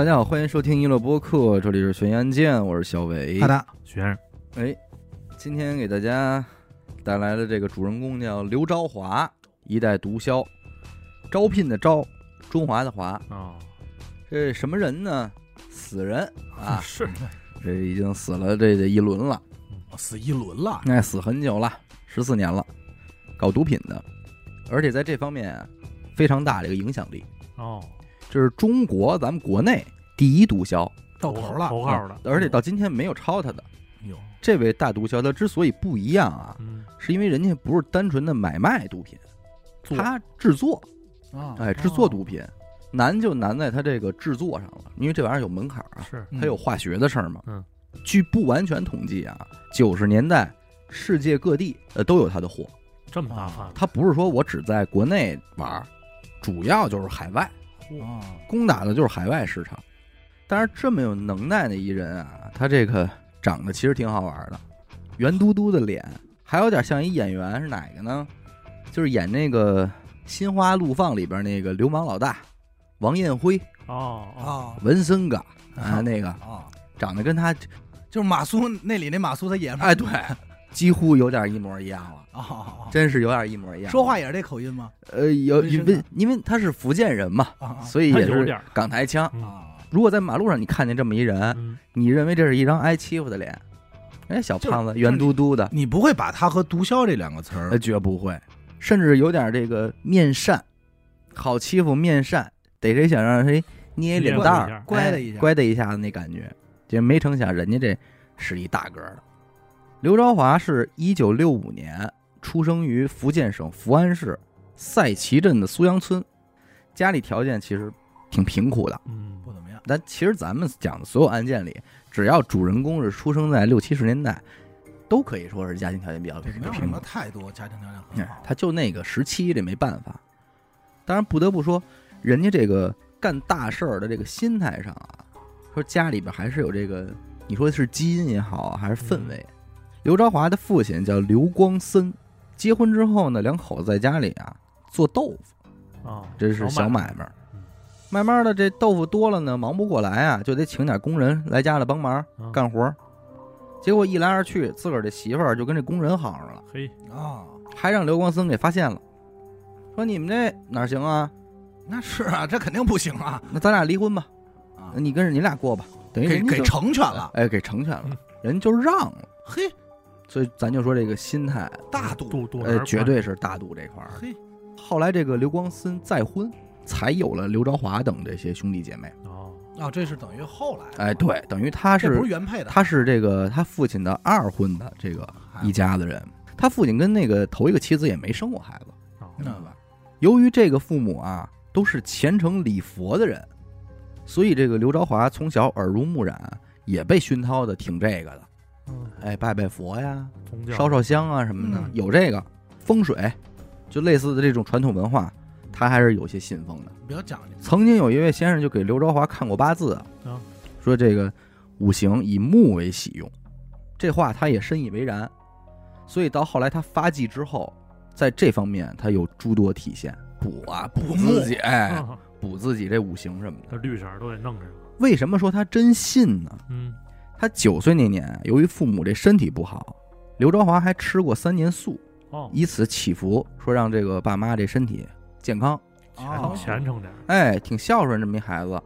大家好，欢迎收听娱乐播客，这里是悬疑案件，我是小伟。好的，学生，哎，今天给大家带来的这个主人公叫刘昭华，一代毒枭，招聘的招，中华的华。哦，这什么人呢？死人。啊，是。这已经死了这这一轮了，死一轮了，那死很久了，十四年了，搞毒品的，而且在这方面啊非常大的一个影响力。哦，这是中国咱们国内第一毒枭，到头了，头号的，而且到今天没有超他的。哟，这位大毒枭他之所以不一样啊，嗯，是因为人家不是单纯的买卖毒品，做。他制作，啊，哎，制作毒品难就难在他这个制作上了，因为这玩意儿有门槛啊，是。嗯它有化学的事儿嘛。嗯，据不完全统计啊，九十年代世界各地呃都有他的货，这么大范围，他不是说我只在国内玩儿，主要就是海外，啊，攻打的就是海外市场。但是这么有能耐的一人啊，他这个长得其实挺好玩的，圆嘟嘟的脸，还有点像一演员是哪个呢？就是演那个《心花怒放》里边那个流氓老大王艳辉、哦哦，啊文森嘎啊，那个啊，长得跟他就是马苏那里那马苏他演哎对，几乎有点一模一样了，啊，真是有点一模一样。说话也是这口音吗？呃有因为因为他是福建人嘛，啊所以也是港台腔。嗯啊，如果在马路上你看见这么一人，嗯，你认为这是一张挨欺负的脸？哎，小胖子圆嘟嘟的，你不会把他和毒枭这两个词呃，儿绝不会，甚至有点这个面善，好欺负面善，逮谁想让谁捏脸蛋儿，乖的一下哎乖的一下子那感觉。这没成想，人家这是一大个儿的。刘朝华是一九六五年出生于福建省福安市赛旗镇的苏阳村，家里条件其实挺贫苦的。嗯不怎么样，但其实咱们讲的所有案件里，只要主人公是出生在六七十年代，都可以说是家庭条件比较没有什贫苦么。太多家庭条件很好，哎他就那个时期，这没办法。当然，不得不说，人家这个干大事儿的这个心态上啊，说家里边还是有这个，你说是基因也好，还是氛围。刘朝华的父亲叫刘光森，结婚之后呢，两口子在家里啊做豆腐，啊，这是小买卖嗯。慢慢的，这豆腐多了呢，忙不过来啊，就得请点工人来家里帮忙嗯干活。结果一来二去，自个儿这媳妇儿就跟这工人好上了。嘿，啊，还让刘光森给发现了，说你们这哪行啊？那是啊，这肯定不行啊，那咱俩离婚吧，啊，你跟着你俩过吧，等于给成全了，哎，给成全了嗯，人就让了。嘿，所以咱就说这个心态，大度，度度呃，绝对是大度这块儿。嘿，后来这个刘光森再婚，才有了刘朝华等这些兄弟姐妹。哦，啊，这是等于后来，哎，对，等于他是不是原配的，他是这个他父亲的二婚的这个哎一家子人。他父亲跟那个头一个妻子也没生过孩子，哦明白吧？由于这个父母啊都是虔诚礼佛的人，所以这个刘朝华从小耳濡目染，也被熏陶的挺这个的。嗯，哎，拜拜佛呀，宗教烧烧香啊什么的，嗯有这个风水，就类似的这种传统文化，他还是有些信奉的。比较讲究，曾经有一位先生就给刘朝华看过八字啊啊，说这个五行以木为喜用，这话他也深以为然。所以到后来他发迹之后，在这方面他有诸多体现，补啊补自己，补自己这五行什么的。这绿色儿都得弄上，为什么说他真信呢？嗯，他九岁那年，由于父母这身体不好，刘朝华还吃过三年素，哦，以此祈福，说让这个爸妈这身体健康，哦虔虔诚点儿，哎，挺孝顺这么一孩子。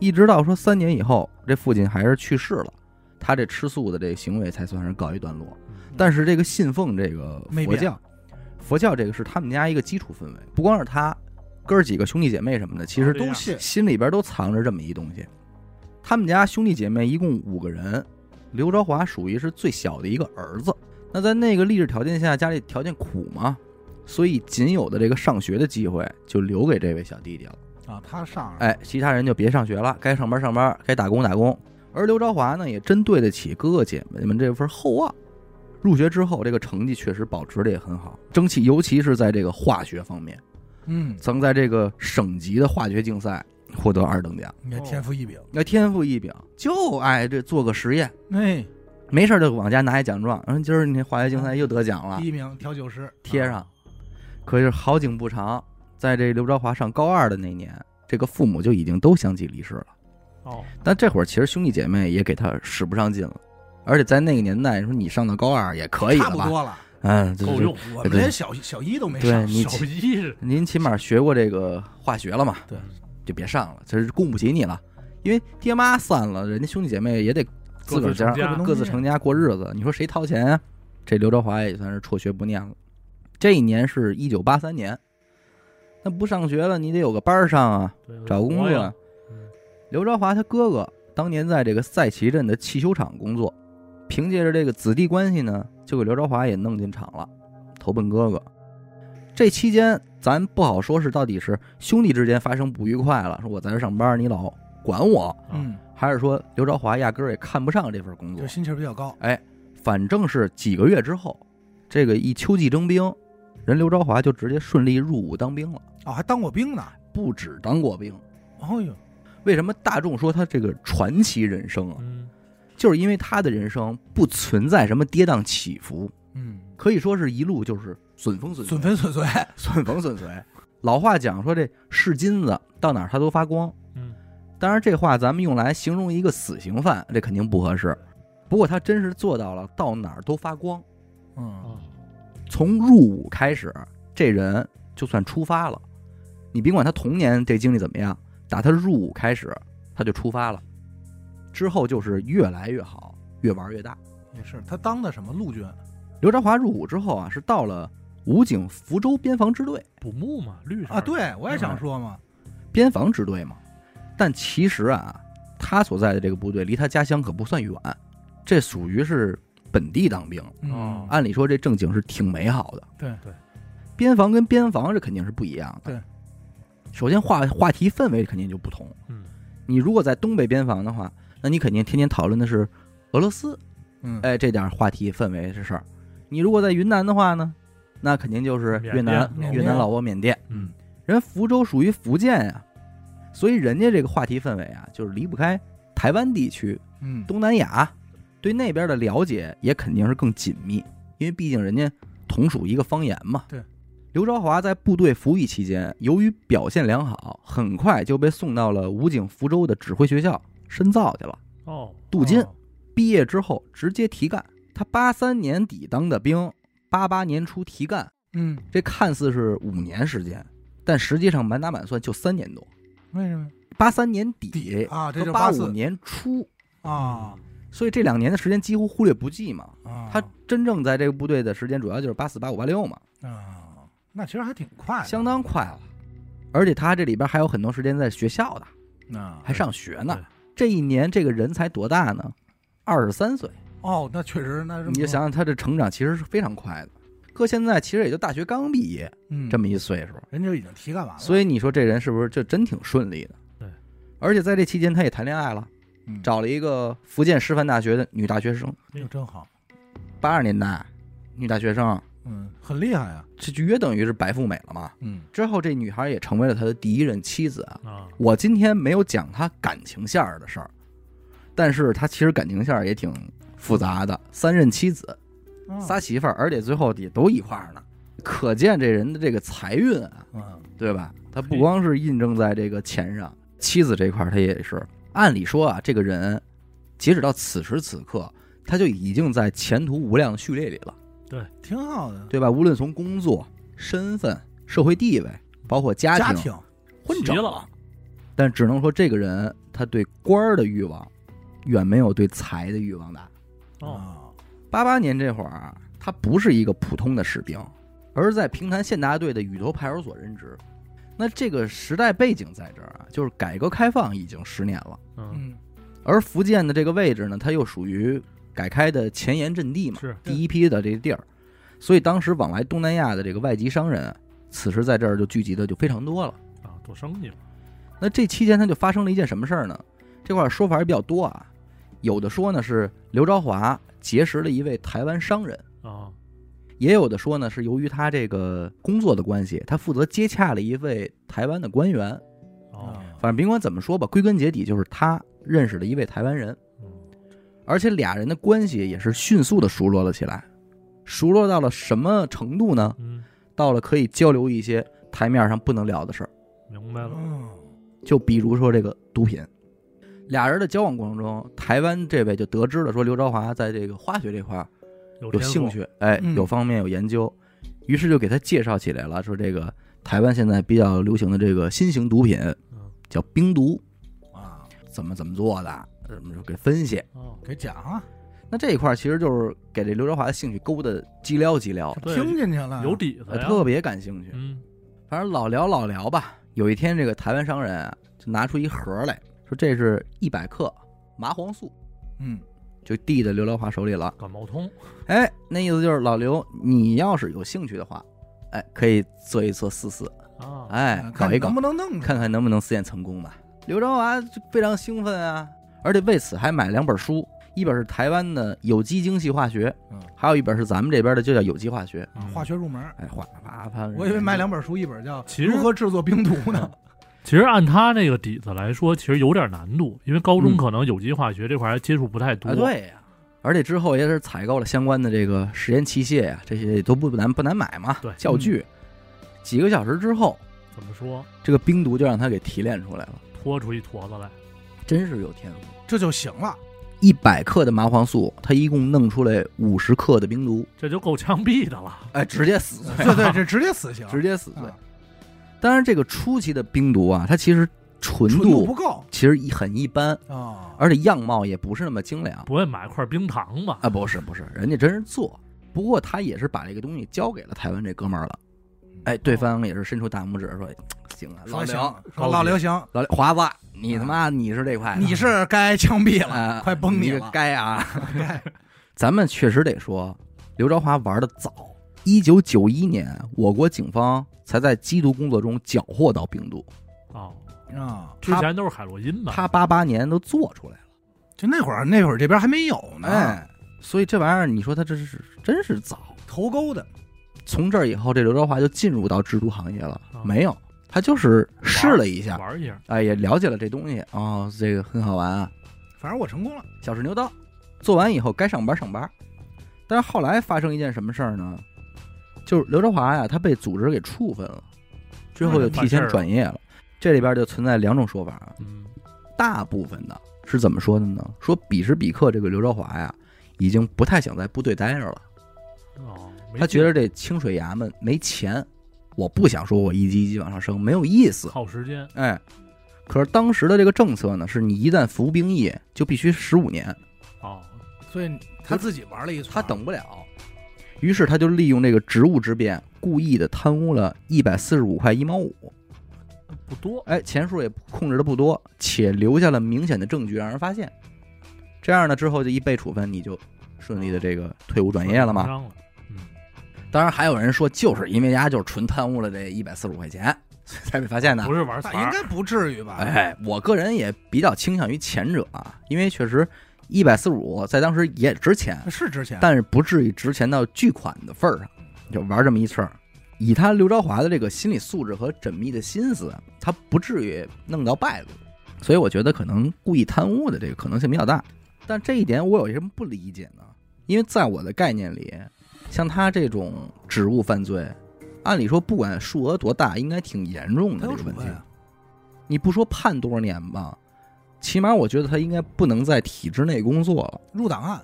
一直到说三年以后，这父亲还是去世了，他这吃素的这个行为才算是告一段落。但是这个信奉这个佛教，佛教这个是他们家一个基础氛围，不光是他，哥儿几个兄弟姐妹什么的，其实都信心里边都藏着这么一东西。他们家兄弟姐妹一共五个人，刘朝华属于是最小的一个儿子。那在那个历史条件下，家里条件苦嘛，所以仅有的这个上学的机会就留给这位小弟弟了。啊，他上哎，其他人就别上学了，该上班上班，该打工打工。而刘朝华呢，也真对得起哥哥姐妹们这份厚望。入学之后，这个成绩确实保持的也很好，争气，尤其是在这个化学方面，嗯，曾在这个省级的化学竞赛获得二等奖。你看天赋异禀，那天赋异禀，就爱这做个实验，哎，没事就往家拿一奖状，嗯，今儿你这化学竞赛又得奖了第，一名调酒师啊贴上。可是好景不长，在这刘昭华上高二的那年，这个父母就已经都相继离世了。哦，但这会儿其实兄弟姐妹也给他使不上劲了，而且在那个年代，说你上到高二也可以了吧？差不多了，嗯，对够用。。我们连小小一都没上。小一是您起码学过这个化学了嘛？对，就别上了，这是供不起你了。因为爹妈散了，人家兄弟姐妹也得自个儿家各自成家过日子。你说谁掏钱啊？这刘朝华也算是辍学不念了。这一年是一九八三年，那不上学了，你得有个班儿上啊，对找工作刘朝华他哥哥当年在这个赛旗镇的汽修厂工作，凭借着这个子弟关系呢，就给刘朝华也弄进厂了，投奔哥哥。这期间咱不好说是到底是兄弟之间发生不愉快了，说我在这上班你老管我，嗯，还是说刘朝华压根儿也看不上这份工作就？心气儿比较高。哎，反正是几个月之后，这个一秋季征兵，人刘朝华就直接顺利入伍当兵了，哦，还当过兵呢。不止当过兵。哦呦，为什么大众说他这个传奇人生啊？嗯，就是因为他的人生不存在什么跌宕起伏，嗯，可以说是一路就是损风顺水损分损碎。损 风顺水。老话讲说这是金子，到哪儿它都发光。嗯，当然这话咱们用来形容一个死刑犯，这肯定不合适。不过他真是做到了，到哪儿都发光。嗯，哦，从入伍开始，这人就算出发了。你别管他童年这经历怎么样，打他入伍开始，他就出发了。之后就是越来越好，越玩越大。也是他当的什么陆军？刘朝华入伍之后啊，是到了武警福州边防支队，捕木嘛，绿色啊，对我也想说嘛。边防支队嘛。但其实啊，他所在的这个部队离他家乡可不算远，这属于是本地当兵。嗯哦，按理说这正经是挺美好的。对对，边防跟边防这肯定是不一样的。对，首先话话题氛围肯定就不同。嗯，你如果在东北边防的话，那你肯定天天讨论的是俄罗斯，嗯，哎，这点话题氛围这事儿。你如果在云南的话呢，那肯定就是越南、越南、老挝、缅甸。嗯，人福州属于福建呀、所以人家这个话题氛围啊，就是离不开台湾地区、嗯，东南亚，对那边的了解也肯定是更紧密，因为毕竟人家同属一个方言嘛。对。刘朝华在部队服役期间，由于表现良好，很快就被送到了武警福州的指挥学校深造去了。哦，镀金，哦毕业之后直接提干。他八三年底当的兵，八八年初提干，嗯，这看似是五年时间，但实际上满打满算就三年多。为什么八三年底底啊？这八五年初，啊所以这两年的时间几乎忽略不计嘛。啊，他真正在这个部队的时间主要就是八四、八五、八六嘛，啊，那其实还挺快的，相当快了。而且他这里边还有很多时间在学校的，啊，还上学呢。这一年这个人才多大呢？二十三岁。哦，那确实，那你就想想他这成长其实是非常快的。搁现在其实也就大学刚毕业嗯，这么一岁数，人就已经提干完了，所以你说这人是不是就真挺顺利的？对。而且在这期间他也谈恋爱了，嗯找了一个福建师范大学的女大学生。就真好，八十年代，女大学生嗯，很厉害啊，这就约等于是白富美了嘛。嗯之后这女孩也成为了他的第一任妻子啊。啊，我今天没有讲他感情线儿的事儿，但是他其实感情线儿也挺复杂的，三任妻子，啊仨媳妇儿，而且最后也都一块儿呢，可见这人的这个财运啊，嗯对吧？他不光是印证在这个钱上，妻子这块儿他也是。按理说啊，这个人截止到此时此刻，他就已经在前途无量的序列里了，对挺好的，对吧？无论从工作、身份、社会地位，包括家庭，家庭混整齐了，但只能说这个人他对官儿的欲望远没有对财的欲望大。哦，啊，八八年这会儿啊，他不是一个普通的士兵，而是在平潭县大队的雨头派出所任职。那这个时代背景在这儿啊，就是改革开放已经十年了，嗯，嗯而福建的这个位置呢，它又属于改开的前沿阵地嘛，是第一批的这个地儿，所以当时往来东南亚的这个外籍商人啊，此时在这儿就聚集的就非常多了。啊，做生意嘛，那这期间他就发生了一件什么事儿呢？这块儿说法也比较多啊，有的说呢是刘朝华结识了一位台湾商人，啊，也有的说呢是由于他这个工作的关系，他负责接洽了一位台湾的官员。反正甭管怎么说吧，归根结底就是他认识了一位台湾人，嗯，而且俩人的关系也是迅速的熟络了起来。熟络到了什么程度呢？嗯，到了可以交流一些台面上不能聊的事儿，明白了，嗯就比如说这个毒品。俩人的交往过程中，台湾这位就得知了说刘朝华在这个化学这块儿有有兴，趣，哎，嗯有方面有研究，于是就给他介绍起来了，说这个台湾现在比较流行的这个新型毒品嗯，叫冰毒，啊，怎么怎么做的，怎么就给分析。哦，给讲啊，那这一块儿其实就是给这刘朝华的兴趣勾的激撩激撩，对听进去了，有底子特别感兴趣。嗯，反正老聊老聊吧。有一天，这个台湾商人啊，就拿出一盒来说这是一百克麻黄素，嗯，就递到刘德华手里了。感冒通，哎，那意思就是老刘，你要是有兴趣的话，哎，可以做一做试试，啊，哎，搞一搞看能，不能弄看看能不能试验成功吧。刘德华就非常兴奋啊，而且为此还买了两本书，一本是台湾的有机精细化学，嗯还有一本是咱们这边的就叫有机化学。啊化学入门。哎，哗啪啪，我以为买两本书，一本叫《其实如何制作冰毒》呢。其实按他那个底子来说，其实有点难度，因为高中嗯可能有机化学这块还接触不太多。啊，对呀、而且之后也是采购了相关的这个实验器械呀、这些也都不难不难买嘛。对教具。几个小时之后，怎么说，这个冰毒就让他给提炼出来了，拖出一坨子来，真是有天赋。这就行了。一百克的麻黄素，他一共弄出来五十克的冰毒，这就够枪毙的了。哎，直接死罪，对对，这直接死刑，直接死罪啊。当然，这个初期的冰毒啊，它其实纯纯度度不够其实很一般，啊。而且样貌也不是那么精良不会买块冰糖吧？啊。不是不是，人家真是做，不过他也是把这个东西交给了台湾这哥们儿了。哎，对方也是伸出大拇指说：“行啊，老说行刘，，说老刘行，老刘华子，你他妈你是这块，你是该枪毙了，啊，快崩你了。该啊！该咱们确实得说，刘朝华玩的早。一九九一年，我国警方才在缉毒工作中缴获到病毒，哦，啊，之前都是海洛因吧？他八八年都做出来了。就那会儿，那会儿这边还没有呢，哎，所以这玩意儿，你说他这是真是早。头钩的，从这儿以后，这刘德华就进入到制毒行业了啊。没有，他就是试了一下，玩一下，哎，也了解了这东西哦，这个很好玩啊。反正我成功了。小试牛刀，做完以后该上班上班。但是后来发生一件什么事儿呢？就是刘德华呀，他被组织给处分了，之后就提前转业了。这里边就存在两种说法大部分的是怎么说的呢？说彼时彼刻这个刘德华呀，已经不太想在部队待着了，哦，他觉得这清水衙门没钱，我不想说我一级一级往上升，没有意思。耗时间，哎，可是当时的这个政策呢，是你一旦服兵役就必须十五年，哦，所以他自己玩了一他，等不了，于是他就利用这个职务之便，故意的贪污了一百四十五块一毛五，不多，哎，钱数也控制的不多，且留下了明显的证据让人发现。这样呢，之后就一被处分，你就顺利的这个退伍转业了嘛。嗯，当然还有人说，就是因为丫就是纯贪污了这一百四十五块钱，所以才被发现的不。是玩儿，应该不至于吧？哎，我个人也比较倾向于前者啊，因为确实一百四十五在当时也值钱，是值钱，但是不至于值钱到巨款的份儿上，就玩这么一次儿。以他刘朝华的这个心理素质和缜密的心思，他不至于弄到败露，所以我觉得可能故意贪污的这个可能性比较大。但这一点我有什么不理解呢？因为在我的概念里，像他这种职务犯罪，按理说不管数额多大，应该挺严重的这个问题。你不说判多少年吧，起码我觉得他应该不能在体制内工作了。入档案，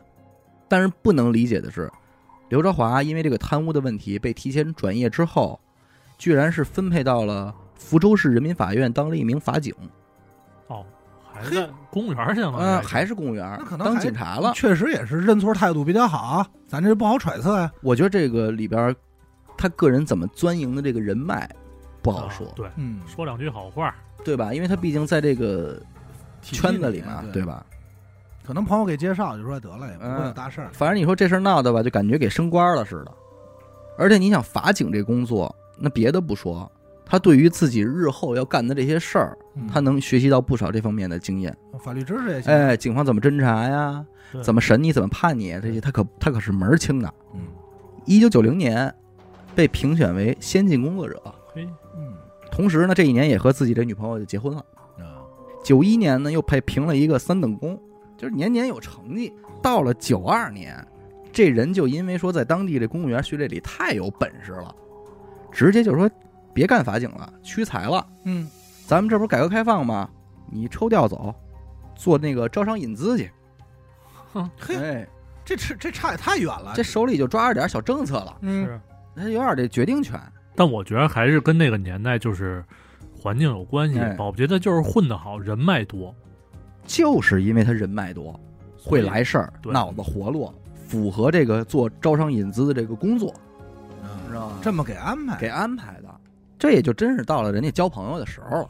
但是不能理解的是，刘朝华因为这个贪污的问题被提前转业之后，居然是分配到了福州市人民法院当了一名法警，哦，还在公务员去了，嗯、还是公务员那可，能当警察了。确实也是认错态度比较好啊，咱这不好揣测呀。我觉得这个里边，他个人怎么钻营的这个人脉不好说，啊对，嗯，说两句好话，对吧？因为他毕竟在这个圈子里嘛，对对？吧？可能朋友给介绍，就说得了，也不会有嗯大事儿。反正你说这事儿闹的吧，就感觉给升官了似的。而且你想，法警这工作，那别的不说，他对于自己日后要干的这些事儿，嗯他能学习到不少这方面的经验。法律知识也行。哎，警方怎么侦查呀？怎么审你？怎么判你？这些他可他可是门儿清的。嗯一九九零年被评选为先进工作者，嘿，嗯同时呢，这一年也和自己的女朋友就结婚了。啊，九一年呢，又被评了一个三等功，就是年年有成绩。到了九二年，这人就因为说在当地这公务员序列里太有本事了，直接就说别干法警了，屈才了。嗯，咱们这不是改革开放吗？你抽调走，做那个招商引资去。嘿，哎，这这这差也太远了。这手里就抓着点小政策了，嗯，是，他有点这决定权。但我觉得还是跟那个年代就是环境有关系哎。保不齐他就是混得好，人脉多，就是因为他人脉多，会来事儿，脑子活络，符合这个做招商引资的这个工作，知道吗？这么给安排，给安排的，这也就真是到了人家交朋友的时候了。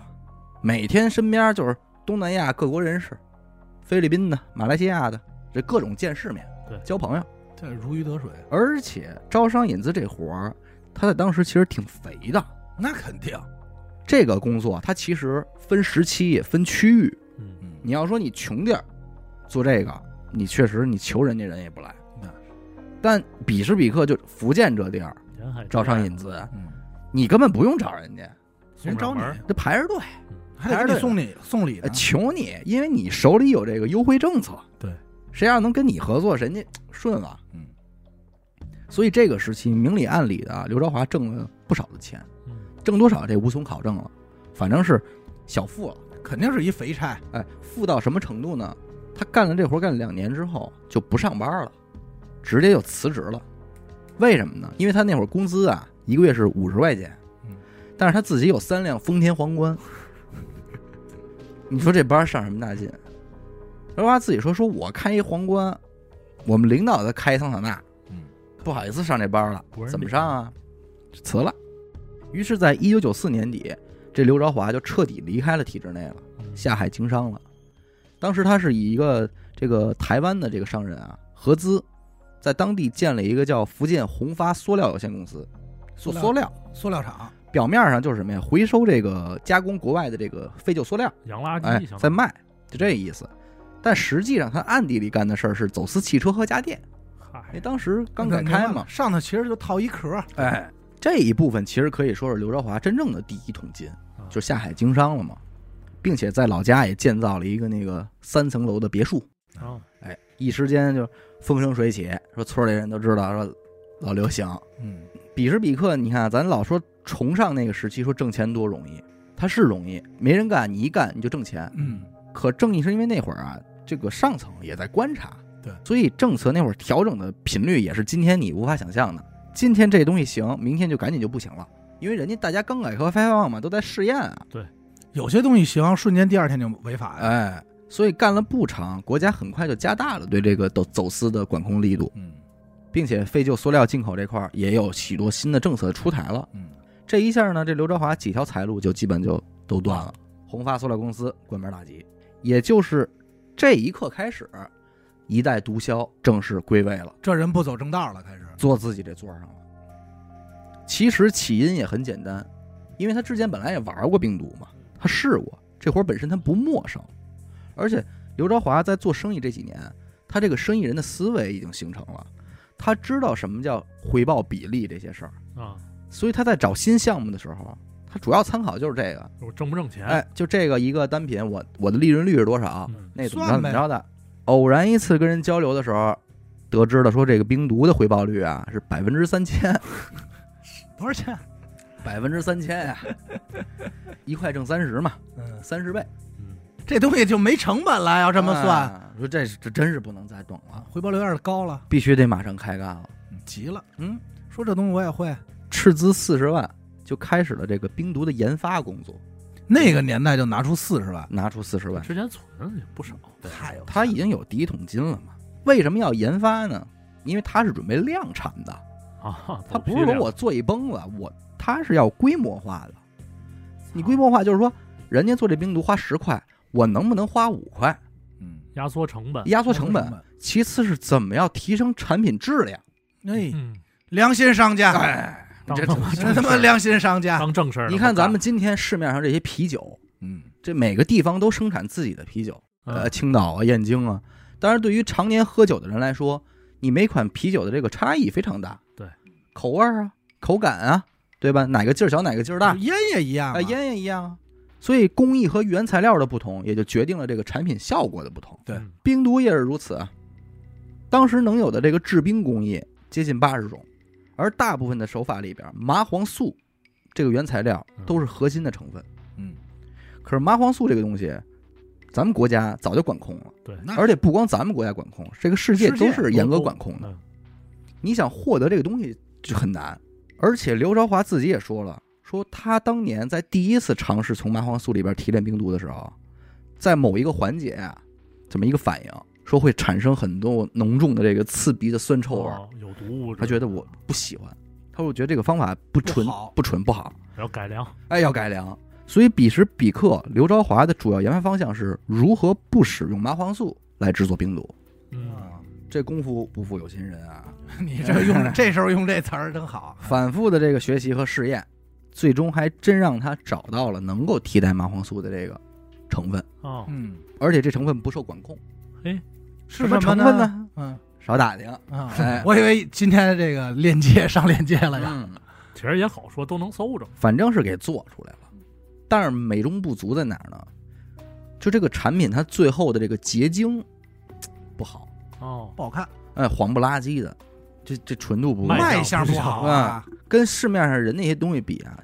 每天身边就是东南亚各国人士，菲律宾的、马来西亚的，这各种见世面，对交朋友。这如鱼得水，而且招商引资这活儿，他在当时其实挺肥的。那肯定。这个工作它其实分时期也分区域。嗯，嗯，你要说你穷地儿做这个，你确实你求人家人也不来那。但彼时彼刻就福建这地儿招商引资，嗯，你根本不用找人家，人找你这排着队。还得送礼送礼。求你，因为你手里有这个优惠政策。对，谁要能跟你合作，人家顺了。嗯，所以这个时期明里暗里的啊，刘朝华挣了不少的钱，嗯挣多少这无从考证了，反正是小富了。肯定是一肥差。哎，富到什么程度呢？他干了这活干了两年之后就不上班了，直接就辞职了。为什么呢？因为他那会儿工资啊，一个月是五十块钱，嗯，但是他自己有三辆丰田皇冠。你说这班上什么大劲？然后他自己说：“说我开一皇冠，我们领导在开桑塔纳，嗯，不好意思上这班了怎么上啊？辞了。”于是，在一九九四年底，这刘朝华就彻底离开了体制内了。嗯下海经商了。当时他是以一个这个台湾的这个商人啊合资，在当地建了一个叫福建宏发塑料有限公司，做塑料。塑料厂，表面上就是什么呀？回收这个加工国外的这个废旧塑料，洋垃哎圾，哎，在卖，就这意思。但实际上他暗地里干的事儿是走私汽车和家电，因为，当时刚改开嘛。上头其实就套一壳。哎，这一部分其实可以说是刘朝华真正的第一桶金，啊就下海经商了嘛，并且在老家也建造了一个那个三层楼的别墅。哦，哎，一时间就风生水起，说村里人都知道说老刘行。嗯，彼时彼刻，你看咱老说崇尚那个时期，说挣钱多容易，他是容易，没人干，你一干你就挣钱。嗯，可正义是因为那会儿啊，这个上层也在观察，对所以政策那会儿调整的频率也是今天你无法想象的。今天这东西行，明天就赶紧就不行了，因为人家大家刚改革开放嘛，都在试验啊。对有些东西行，瞬间第二天就违法呀。哎，所以干了不长，国家很快就加大了对这个走走私的管控力度。嗯并且废旧塑料进口这块儿也有许多新的政策出台了。嗯，这一下呢，这刘德华几条财路就基本就都断了。宏发塑料公司关门大吉，也就是这一刻开始，一代毒枭正式归位了，这人不走正道了，开始。坐自己这座上了。其实起因也很简单，因为他之前本来也玩过病毒嘛，他试过这活本身他不陌生，而且刘朝华在做生意这几年，他这个生意人的思维已经形成了，他知道什么叫回报比例这些事儿，啊，所以他在找新项目的时候，他主要参考就是这个，我挣不挣钱？哎，就这个一个单品，我我的利润率是多少，嗯那怎么着怎么着的。偶然一次跟人交流的时候，得知了说这个冰毒的回报率啊是百分之三千，多少钱？百分之三千呀，一块挣三十嘛，嗯，三十倍，嗯，这东西就没成本了，要这么算，啊说这是这真是不能再等了，回报率有点高了，必须得马上开干了。嗯急了。嗯，说这东西我也会，斥资四十万就开始了这个冰毒的研发工作，那个年代就拿出四十万，拿出四十万，之前存了也不少，太有他已经有第一桶金了嘛？为什么要研发呢？因为他是准备量产的，啊，他不是说我做一崩了，我他是要规模化的。你规模化就是说，人家做这冰毒花十块，我能不能花五块？嗯，压缩成本，压缩成本。其次是怎么样提升产品质量？哎，嗯，良心商家，哎，这当他妈这他妈良心商家，当正事儿。你看咱们今天市面上这些啤酒，嗯，这每个地方都生产自己的啤酒，呃，嗯青岛啊、燕京啊。当然，对于常年喝酒的人来说，你每款啤酒的这个差异非常大，对，口味儿啊、口感啊，对吧？哪个劲儿小，哪个劲儿大，烟也一样啊，啊，烟也一样啊。所以工艺和原材料的不同，也就决定了这个产品效果的不同。对嗯冰毒也是如此啊。当时能有的这个制冰工艺接近八十种，而大部分的手法里边，麻黄素这个原材料都是核心的成分。嗯，可是麻黄素这个东西，咱们国家早就管控了，对，而且不光咱们国家管控，这个世界都是严格管控的。嗯你想获得这个东西就很难，而且刘朝华自己也说了，说他当年在第一次尝试从麻黄素里边提炼冰毒的时候，在某一个环节啊，这么一个反应，说会产生很多浓重的这个刺鼻的酸臭味儿，哦有毒物质，他觉得我不喜欢，他说我觉得这个方法不纯不不纯不好，要改良，哎，要改良。所以彼时彼刻，刘朝华的主要研发方向是如何不使用麻黄素来制作冰毒。嗯，啊这功夫不负有心人啊！你这用 这时候用这词儿真好。反复的这个学习和试验，最终还真让他找到了能够替代麻黄素的这个成分，哦，嗯，而且这成分不受管控。嘿，是什么成分？呢？嗯少打听。啊哎，我以为今天的这个链接上链接了呀。嗯，其实也好说，都能搜着。反正是给做出来了，但是美中不足在哪儿呢？就这个产品它最后的这个结晶不好，哦，不好看，哎，黄不拉几的，这这纯度不卖相不好啊。跟市面上人那些东西比啊，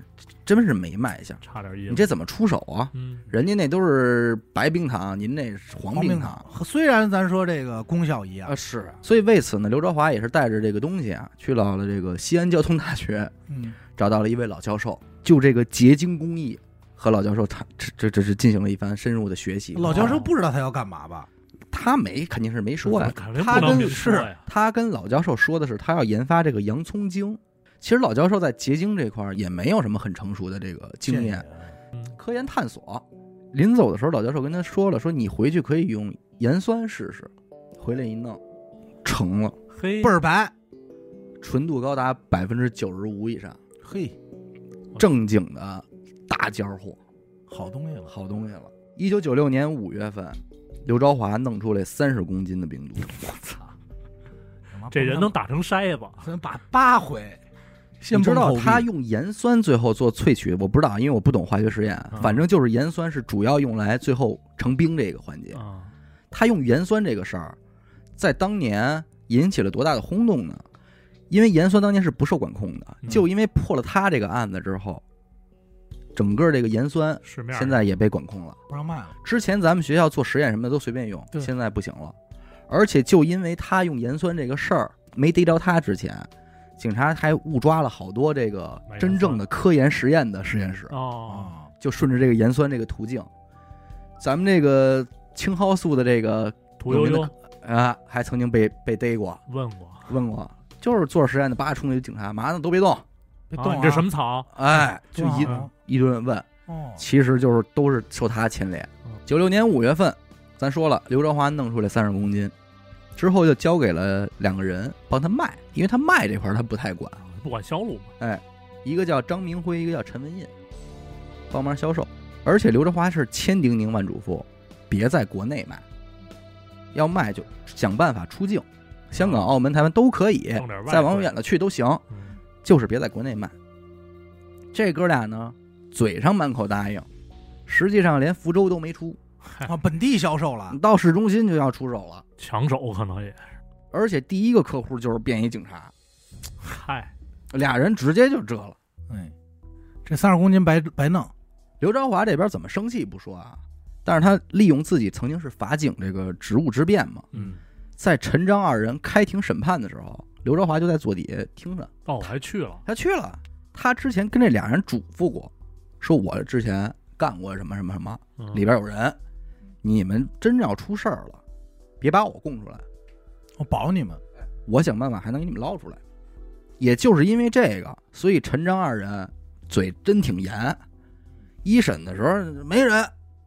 真是没卖相。差点意思。你这怎么出手啊？嗯，人家那都是白冰糖，您那是黄冰糖糖，虽然咱说这个功效一样啊，，是。所以为此呢，刘朝华也是带着这个东西啊，去到了这个西安交通大学，嗯，找到了一位老教授，就这个结晶工艺和老教授他这这这是进行了一番深入的学习。老教授不知道他要干嘛吧？他没肯定是没说呀，他跟是。他跟老教授说的是他要研发这个洋葱精。其实老教授在结晶这块儿也没有什么很成熟的这个经验，嗯，科研探索。临走的时候，老教授跟他说了，说你回去可以用盐酸试试。回来一弄，成了，嘿，倍儿白，纯度高达百分之九十五以上，嘿，正经的大尖儿货，好东西了。好东西了。一九九六年五月份，刘朝华弄出来三十公斤的冰毒，我操！这人能打成筛子，能把八回，先你知道他用盐酸最后做萃取，我不知道，因为我不懂化学实验，嗯反正就是盐酸是主要用来最后成冰这个环节。啊，他用盐酸这个事儿，在当年引起了多大的轰动呢？因为盐酸当年是不受管控的，嗯就因为破了他这个案子之后，整个这个盐酸现在也被管控了。不让卖了。之前咱们学校做实验什么的都随便用，现在不行了。而且就因为他用盐酸这个事儿没逮着他之前，警察还误抓了好多这个真正的科研实验的实验室，哦，啊，就顺着这个盐酸这个途径，咱们这个青蒿素的这个屠呦呦。啊，还曾经被被逮过，问过，问过，就是做实验的，叭冲进去警察，嘛呢都别动，啊，别动啊！你这什么草？哎，就一啊一顿问，哦，其实就是都是受他牵连。嗯。九六年五月份，咱说了，刘朝华弄出来三十公斤，之后就交给了两个人帮他卖，因为他卖这块儿他不太管，不管销路嘛，哎一个叫张明辉，一个叫陈文印，帮忙销售。而且刘德华是千叮咛万嘱咐，别在国内卖，要卖就想办法出境，香港、澳门、台湾都可以再往远了去都行，嗯，就是别在国内卖。这哥俩呢，嘴上满口答应，实际上连福州都没出，啊，本地销售了，到市中心就要出手了。抢手可能也，而且第一个客户就是便衣警察，嗨，俩人直接就折了。哎，这三十公斤白白弄，刘朝华这边怎么生气不说啊，但是他利用自己曾经是法警这个职务之便嘛，嗯，在陈张二人开庭审判的时候，刘朝华就在坐底下听着，哦，我还去了，他去了。他之前跟这俩人嘱咐过，说我之前干过什么什么什么，嗯里边有人，你们真要出事儿了，别把我供出来，我保你们。我想办法还能给你们捞出来。也就是因为这个，所以陈张二人嘴真挺严。一审的时候没人，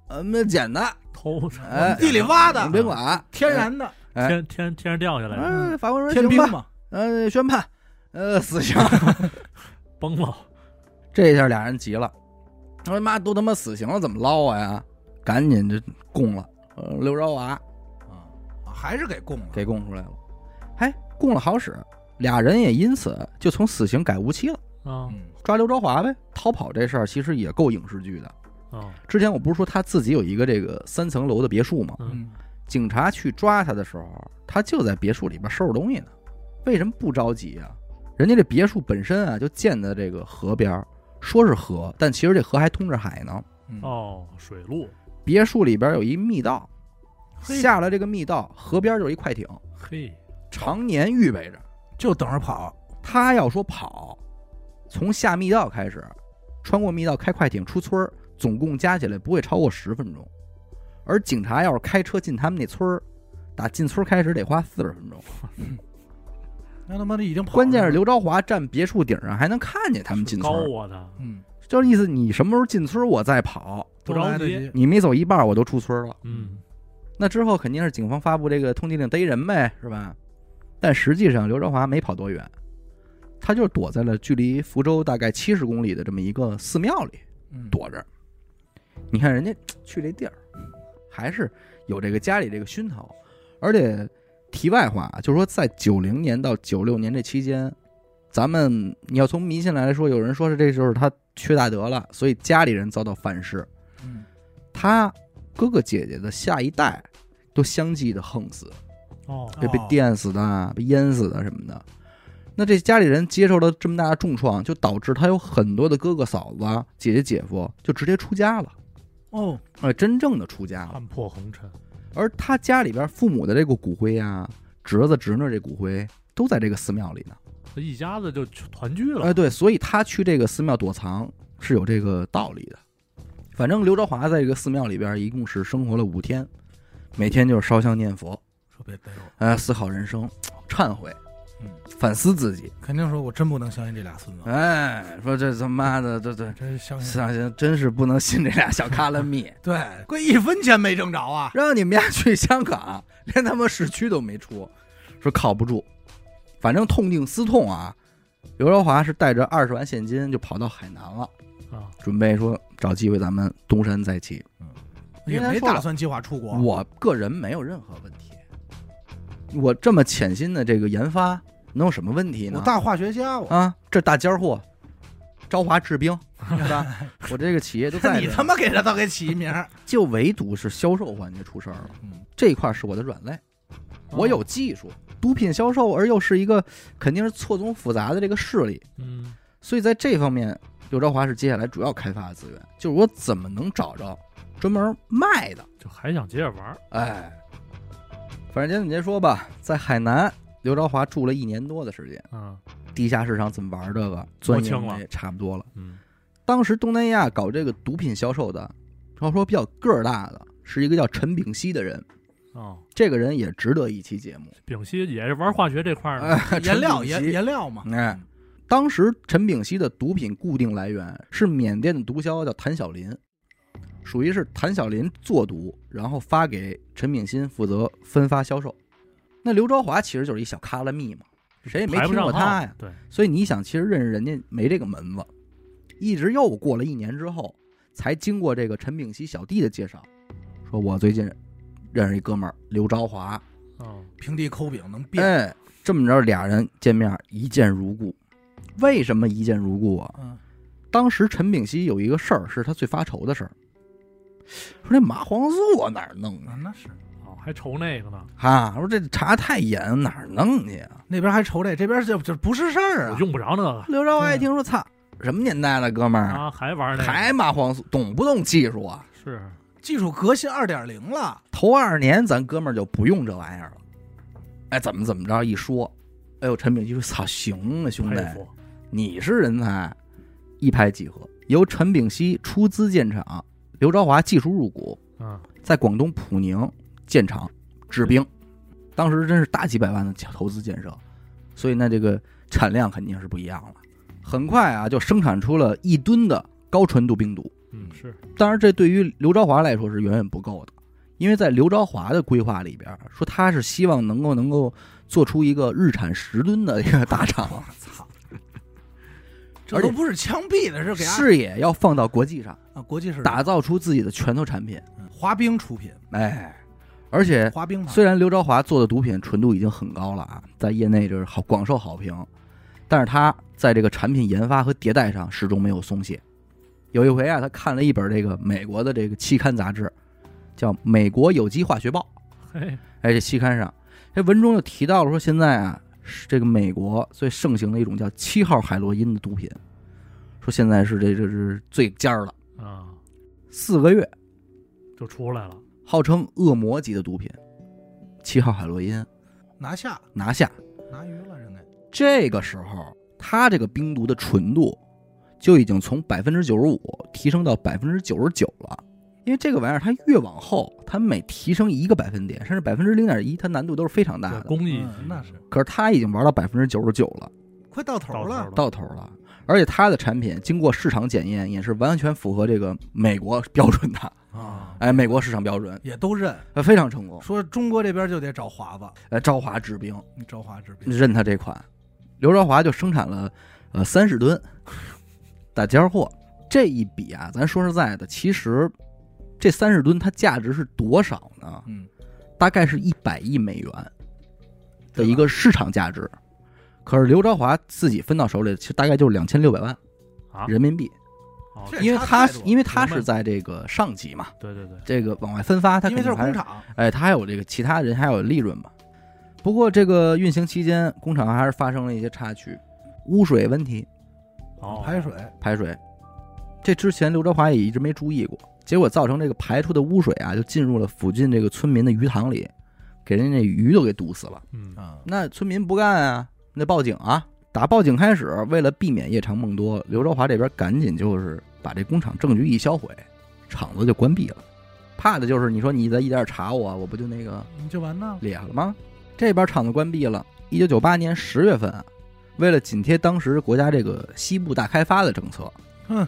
呃，那捡的，偷哎，地里挖的。你别管，天然的。哎天天天上掉下来的，嗯，法官说行吧，天兵嘛，呃，宣判，呃，死刑。崩了，这下俩人急了，他妈都他妈死刑了，怎么捞我呀？赶紧就供了，呃，刘朝华啊，还是给供了。给供出来了，哎，供了好使，俩人也因此就从死刑改无期了，啊嗯，抓刘朝华呗。逃跑这事儿其实也够影视剧的。啊，之前我不是说他自己有一个这个三层楼的别墅吗？警察去抓他的时候，他就在别墅里边收拾东西呢。为什么不着急啊？人家这别墅本身啊就建在这个河边，说是河，但其实这河还通着海呢。嗯，哦，水路，别墅里边有一密道，嘿下了这个密道，河边就是一快艇，嘿，常年预备着。就等着跑。他要说跑，从下密道开始，穿过密道开快艇出村儿，总共加起来不会超过十分钟。而警察要是开车进他们那村儿，打进村儿开始得花四十分钟。那他妈的已经跑了。关键是刘朝华站别墅顶上还能看见他们进村高儿，我的嗯，就是意思你什么时候进村儿我再跑，不着急。你没走一半我都出村了。嗯，那之后肯定是警方发布这个通缉令逮人呗，是吧？但实际上刘朝华没跑多远，他就躲在了距离福州大概七十公里的这么一个寺庙里嗯，躲着。你看人家 去这地儿，还是有这个家里这个熏陶，而且题外话啊，就是说在九零年到九六年这期间，咱们你要从迷信来说，有人说是这就是他缺大德了，所以家里人遭到反噬，嗯，他哥哥姐姐的下一代都相继的横死，哦，被被电死的、被淹死的什么的。那这家里人接受了这么大的重创，就导致他有很多的哥哥嫂子、姐姐姐夫就直接出家了，哦，哎，真正的出家了。看破红尘，而他家里边父母的这个骨灰啊，侄子侄女这骨灰都在这个寺庙里呢。这一家子就团聚了。哎，对，所以他去这个寺庙躲藏是有这个道理的。反正刘朝华在这个寺庙里边一共是生活了五天，每天就是烧香念佛，说别背我，呃，思考人生，忏悔，嗯，反思自己。肯定说我真不能相信这俩孙子，哎，说这他妈的，这这真相信。相信真是不能信这俩小卡拉米，对，贵一分钱没挣着啊！让你们家去香港，连他妈市区都没出，说靠不住。反正痛定思痛啊，刘朝华是带着二十万现金就跑到海南了，啊，准备说找机会咱们东山再起。也没打算计划出国。我个人没有任何问题，我这么潜心的这个研发能有什么问题呢？我大化学家，我。啊，这大尖货，朝华制冰，是吧？我这个企业都在，你他妈给他倒给起一名。就唯独是销售环节出事儿了，嗯，这一块是我的软肋，我有技术，毒品销售而又是一个肯定是错综复杂的这个势力，嗯，所以在这方面，刘朝华是接下来主要开发的资源，就是我怎么能找着专门卖的，就还想接着玩儿。哎，反正简短截说吧，在海南，刘朝华住了一年多的时间，嗯地下市场怎么玩这个钻研清了也差不多了。嗯，当时东南亚搞这个毒品销售的，要说比较个儿大的，是一个叫陈炳熙的人。哦，这个人也值得一期节目。丙烯也是玩化学这块儿的。哎，颜料颜陈炳熙颜料嘛。哎，当时陈炳熙的毒品固定来源是缅甸的毒枭叫谭小林，属于是谭小林做毒，然后发给陈炳新负责分发销售。那刘朝华其实就是一小卡拉蜜嘛，谁也没听过他呀。对，所以你想，其实认识人家没这个门子，一直又过了一年之后，才经过这个陈炳熙小弟的介绍，说我最近认识一哥们儿刘朝华，哦，平地抠饼能变。哎，这么着俩人见面一见如故。为什么一见如故啊？嗯，当时陈炳熙有一个事儿是他最发愁的事儿，说这麻黄素我哪儿弄啊？啊那是哦，还愁那个呢，哈，说这查太严，哪儿弄去啊？那边还愁这，这边就就不是事儿啊。用不着那个刘朝华一听说，操，什么年代了，哥们儿，啊，还玩那个，还麻黄素，懂不懂技术啊？是技术革新二点零了，头二年咱哥们儿就不用这玩意儿了。哎，怎么怎么着一说，哎呦，陈炳熙说：“操，行啊，兄弟。你是人才。”一拍即合，由陈炳熙出资建厂，刘朝华技术入股，嗯，在广东普宁建厂制冰。当时真是大几百万的投资建设，所以那这个产量肯定是不一样了。很快啊，就生产出了一吨的高纯度冰毒。嗯，是当然，这对于刘朝华来说是远远不够的，因为在刘朝华的规划里边，说他是希望能够能够做出一个日产十吨的一个大厂，我操！这都不是枪毙的，是给俺视野要放到国际上，啊国际上打造出自己的拳头产品。嗯滑冰出品，哎，而且滑冰，虽然刘朝华做的毒品纯度已经很高了啊，在业内就是好广受好评，但是他在这个产品研发和迭代上始终没有松懈。有一回啊，他看了一本这个美国的这个期刊杂志，叫《美国有机化学报》。嘿，哎，这期刊上，这文中就提到了说，现在啊，是这个美国最盛行的一种叫七号海洛因的毒品，说现在是这这是最尖儿了，啊，四个月就出来了。号称恶魔级的毒品，七号海洛因拿下拿下。拿鱼了，人家这个时候，它这个冰毒的纯度就已经从百分之九十五提升到百分之九十九了。因为这个玩意儿，它越往后，它每提升一个百分点，甚至百分之零点一，它难度都是非常大，的。工艺嗯那是可是它已经玩到百分之九十九了，快到头了到头了，到头了。而且它的产品经过市场检验，也是完全符合这个美国标准的，啊，哎，美国市场标准，也都认，呃，非常成功。说中国这边就得找华子，呃，朝华制冰你招华制冰，认它这款，刘朝华就生产了呃三十吨大尖货。这一笔啊，咱说实在的，其实这三十吨它价值是多少呢？嗯，大概是一百亿美元的一个市场价值。可是刘朝华自己分到手里，其实大概就是两千六百万啊，人民币，哦因为他因为他是在这个上级嘛，对对对，这个往外分发，他因为肯定还这是工厂，哎，他还有这个其他人还有利润嘛。不过这个运行期间，工厂还是发生了一些插曲，污水问题，哦，排水，排水。这之前刘德华也一直没注意过，结果造成这个排出的污水啊，就进入了附近这个村民的鱼塘里，给人家那鱼都给毒死了。嗯啊，那村民不干啊，那报警啊。打报警开始，为了避免夜长梦多，刘朝华这边赶紧就是把这工厂证据一销毁，厂子就关闭了。怕的就是你说你再一点查我，我不就那个你就完蛋了，裂了吗？这边厂子关闭了。一九九八年十月份啊，为了紧贴当时国家这个西部大开发的政策，哼，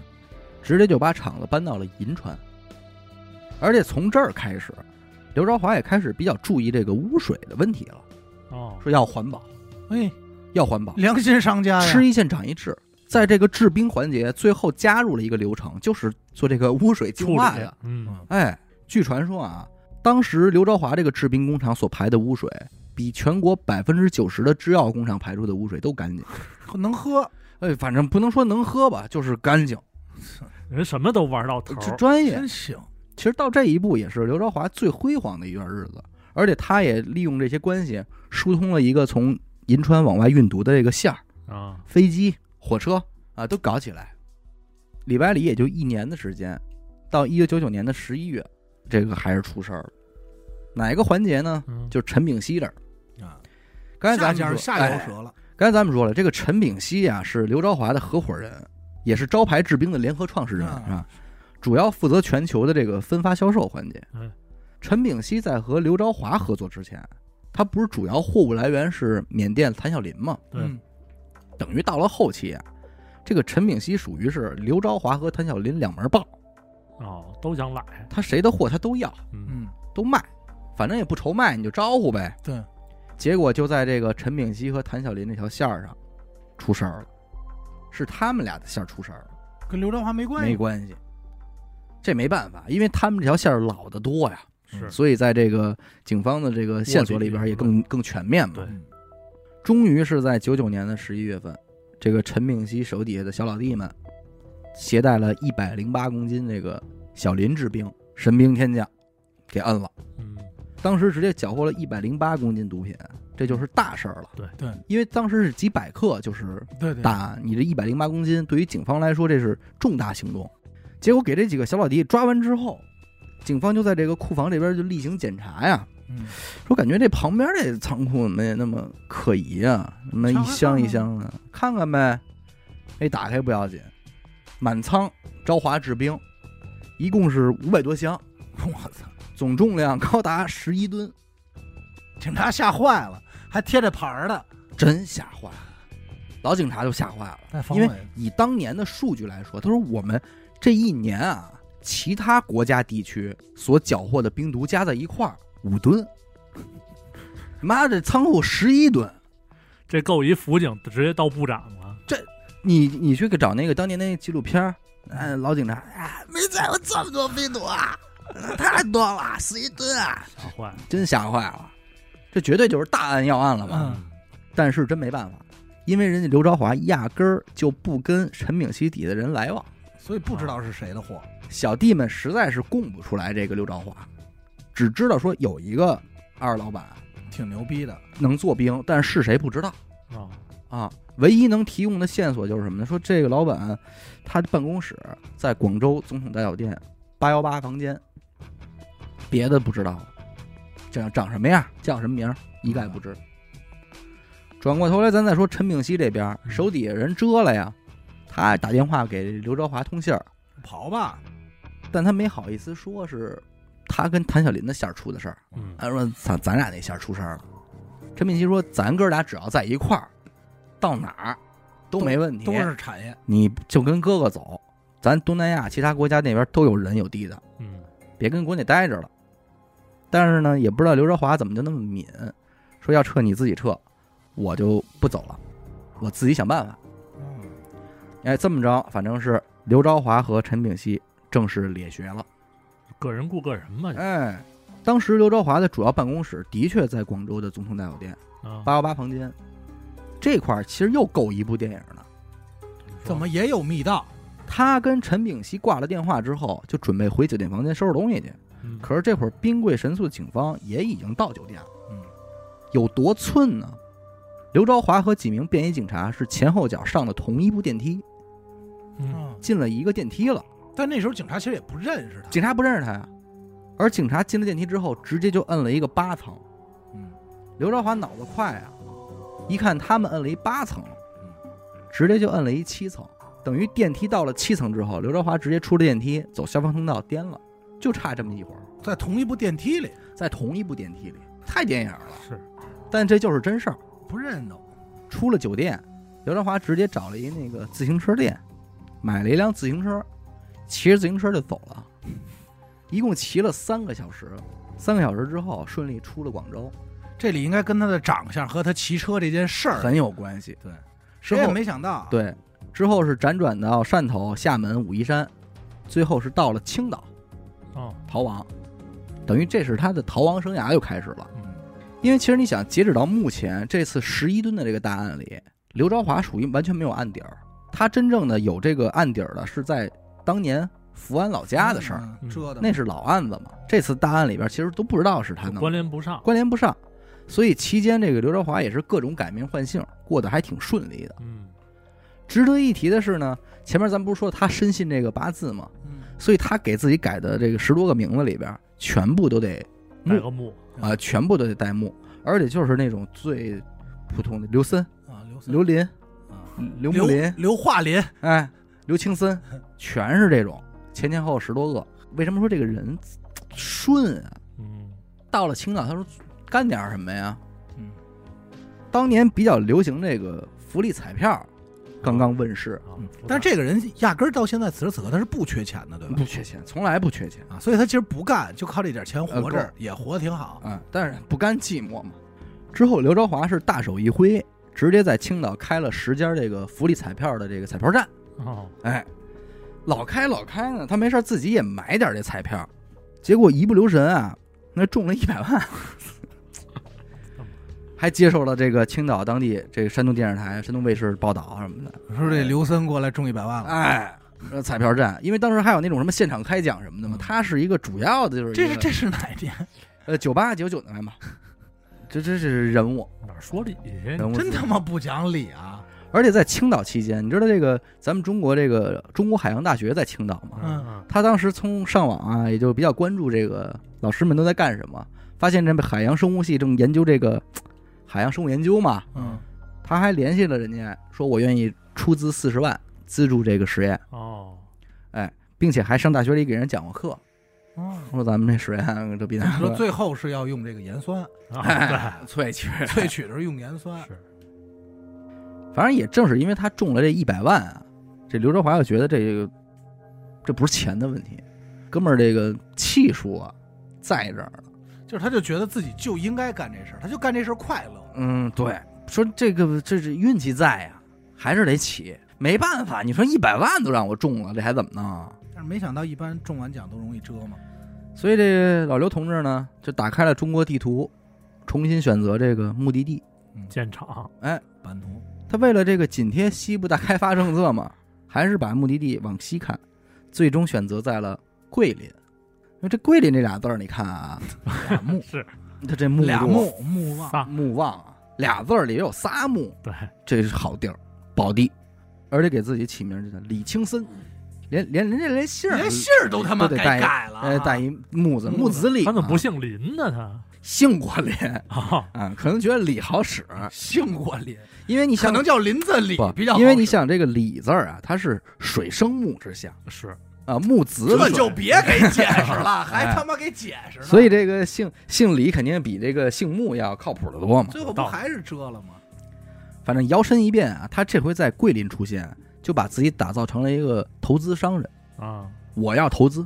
直接就把厂子搬到了银川。而且从这儿开始，刘朝华也开始比较注意这个污水的问题了，哦，说要环保，哎，要环保，良心商家呀，吃一堑长一智。在这个制冰环节，最后加入了一个流程，就是做这个污水净化呀。嗯，哎，据传说啊，当时刘朝华这个制冰工厂所排的污水，比全国百分之九十的制药工厂排出的污水都干净。能喝，哎，反正不能说能喝吧，就是干净，人什么都玩到头，这专业。真行，其实到这一步，也是刘朝华最辉煌的一段日子。而且他也利用这些关系，疏通了一个从银川往外运毒的这个线儿，啊，飞机、火车啊都搞起来。李百里也就一年的时间，到一九九九年的十一月，这个还是出事儿了。哪个环节呢？嗯，就是陈炳熙这儿。啊，刚才咱们说下哎游折了，刚才咱们说了，这个陈炳熙啊是刘朝华的合伙人，也是招牌制冰的联合创始人啊啊，主要负责全球的这个分发销售环节。嗯。陈炳熙在和刘朝华合作之前，他不是主要货物来源是缅甸谭小林吗？对。嗯，等于到了后期啊，这个陈炳熙属于是刘朝华和谭小林两门报，哦，都想揽，他谁的货他都要，嗯，嗯，都卖，反正也不愁卖，你就招呼呗。对，结果就在这个陈炳熙和谭小林这条线儿上出事儿了，是他们俩的线儿出事儿了，跟刘德华没关系，没关系。这没办法，因为他们这条线儿老的多呀，是，所以在这个警方的这个线索里边也更更全面嘛。对嗯终于是在九九年的十一月份，这个陈炳熙手底下的小老弟们携带了一百零八公斤这个小林制冰神兵天降，给摁了。嗯，当时直接缴获了一百零八公斤毒品，这就是大事儿了。对对因为当时是几百克，就是对对，大案，你这一百零八公斤，对于警方来说这是重大行动。结果给这几个小老弟抓完之后，警方就在这个库房这边就例行检查呀，嗯，说感觉这旁边这仓库怎么也那么可疑啊？那么一箱一箱的，看看呗。哎，打开不要紧，满仓朝华制冰，一共是五百多箱，我操，总重量高达十一吨，警察吓坏了，还贴着牌儿的，真吓坏了。老警察就吓坏了，因为以当年的数据来说，他说我们这一年啊，其他国家地区所缴获的冰毒加在一块儿五吨，妈的仓库十一吨。这够一辅警直接到部长了，这你你去给找那个当年那纪录片儿，哎，老警察，啊，没见过这么多冰毒啊，太多了，十一吨啊，吓坏了，真吓坏了，这绝对就是大案要案了嘛？嗯但是真没办法，因为人家刘朝华压根儿就不跟陈炳熙底下的人来往，所以不知道是谁的货，小弟们实在是供不出来这个刘兆华，只知道说有一个二老板挺牛逼的，能做兵，但是谁不知道。啊，啊。唯一能提供的线索就是什么呢？说这个老板他的办公室在广州总统大酒店八幺八房间，别的不知道了，长长什么样，叫什么名儿，一概不知。转过头来，咱再说陈炳熙这边，嗯。手底下人遮了呀，他打电话给刘朝华通信儿，跑吧，但他没好意思说是他跟谭小林的线儿出的事儿，嗯他说咱咱俩那线儿出事儿了。陈敏熙说，咱哥俩只要在一块儿，到哪儿都没问题，都是产业。你就跟哥哥走，咱东南亚其他国家那边都有人有地的，嗯别跟国内待着了。但是呢，也不知道刘朝华怎么就那么敏，说要撤你自己撤，我就不走了，我自己想办法。嗯，哎，这么着，反正是刘朝华和陈炳熙正式列学了。个人顾个人嘛，哎，当时刘朝华的主要办公室的确在广州的总统大酒店啊，八幺八房间，这块儿其实又够一部电影的。怎么也有密道？他跟陈炳熙挂了电话之后，就准备回酒店房间收拾东西去。嗯可是这会儿兵贵神速的警方也已经到酒店了，嗯，有多寸呢？刘朝华和几名便衣警察是前后脚上的同一部电梯，嗯嗯，进了一个电梯了。但那时候警察其实也不认识他。警察不认识他呀，而警察进了电梯之后，直接就摁了一个八层。嗯，刘朝华脑子快啊，一看他们摁了一八层嗯，直接就摁了一七层，等于电梯到了七层之后，刘朝华直接出了电梯，走消防通道颠了，就差这么一会儿，在同一部电梯里，在同一部电梯里，太电影了。是但这就是真事儿。不认得。出了酒店，刘朝华直接找了一那个自行车店，买了一辆自行车，骑着自行车就走了，一共骑了三个小时。三个小时之后，顺利出了广州，这里应该跟他的长相和他骑车这件事儿，很有关系。对，谁也之后没想到。，对，之后是辗转到汕头、厦门、武夷山，最后是到了青岛哦，逃亡，等于这是他的逃亡生涯又开始了。嗯，因为其实你想，截止到目前这次十一吨的这个大案里，刘朝华属于完全没有案底儿。他真正的有这个案底儿的是在当年福安老家的事儿，嗯折腾那是老案子嘛。这次大案里边其实都不知道是他弄的，关联不上，关联不上，所以期间这个刘德华也是各种改名换姓，过得还挺顺利的。嗯。值得一提的是呢，前面咱不是说他深信这个八字嘛，嗯。所以他给自己改的这个十多个名字里边，全部都得带个木，啊、全部都得带木，而且就是那种最普通的刘森、啊，刘森。刘林、啊，刘木林，刘化林，哎，刘青森，全是这种前前后后十多个。为什么说这个人顺啊？嗯到了青岛，他说干点什么呀？嗯，当年比较流行这个福利彩票，刚刚问世，啊嗯，但是这个人压根儿到现在此时此刻他是不缺钱的，对吧不？缺钱，从来不缺钱啊，所以他其实不干，就靠这点钱活着，也活得挺好。嗯，但是不甘寂寞嘛。之后，刘朝华是大手一挥，直接在青岛开了十家这个福利彩票的这个彩票站。哦，哎，老开老开呢，他没事儿自己也买点这彩票，结果一不留神啊，那中了一百万，还接受了这个青岛当地这个山东电视台、山东卫视报道什么的。说这刘森过来中一百万了，哎，呃彩票站，因为当时还有那种什么现场开奖什么的嘛，他是一个主要的就是一个这是这是哪一年？呃九八九九年吧，这这是人物，哪说理去？人物真他妈不讲理啊！而且在青岛期间，你知道这个咱们中国这个中国海洋大学在青岛吗？嗯嗯他当时从上网啊，也就比较关注这个老师们都在干什么，发现这海洋生物系正研究这个海洋生物研究嘛，嗯，他还联系了人家，说我愿意出资四十万资助这个实验，哦，哎并且还上大学里给人讲过课，哦，说咱们这实验这比咱说最后是要用这个盐酸，啊哎萃取，萃取的是用盐酸，。是反正也正是因为他中了这一百万啊，这刘德华就觉得这个这不是钱的问题，哥们儿这个气数啊在这儿呢。就是他就觉得自己就应该干这事儿，他就干这事儿快乐。嗯，对，说这个这是运气在呀、还是得起，没办法，你说一百万都让我中了，这还怎么弄？但是没想到，一般中完奖都容易折嘛。所以这老刘同志呢，就打开了中国地图，重新选择这个目的地。建厂，哎版图，他为了这个紧贴西部大开发政策嘛，还是把目的地往西看，最终选择在了桂林。因为这桂林这俩字儿，你看啊，俩木，是他这木多俩木木旺，仨，木旺啊，俩字儿里有仨木，对，这是好地儿，宝地，而且给自己起名叫李青森。连连人家连姓儿连姓儿都他妈得带一改了啊，呃，带一木字木子李嘛，他怎么不姓林呢？他姓过林啊，啊？可能觉得李好使，姓过林，因为你想可能叫林子李不比较好使，因为你想这个李字儿啊，它是水生木之象是啊，木子这李就别给解释了，还哎他妈给解释呢，所以这个姓姓李肯定比这个姓穆要靠谱的多嘛。最后不还是遮了吗？反正摇身一变啊，他这回在桂林出现，就把自己打造成了一个投资商人。啊，我要投资，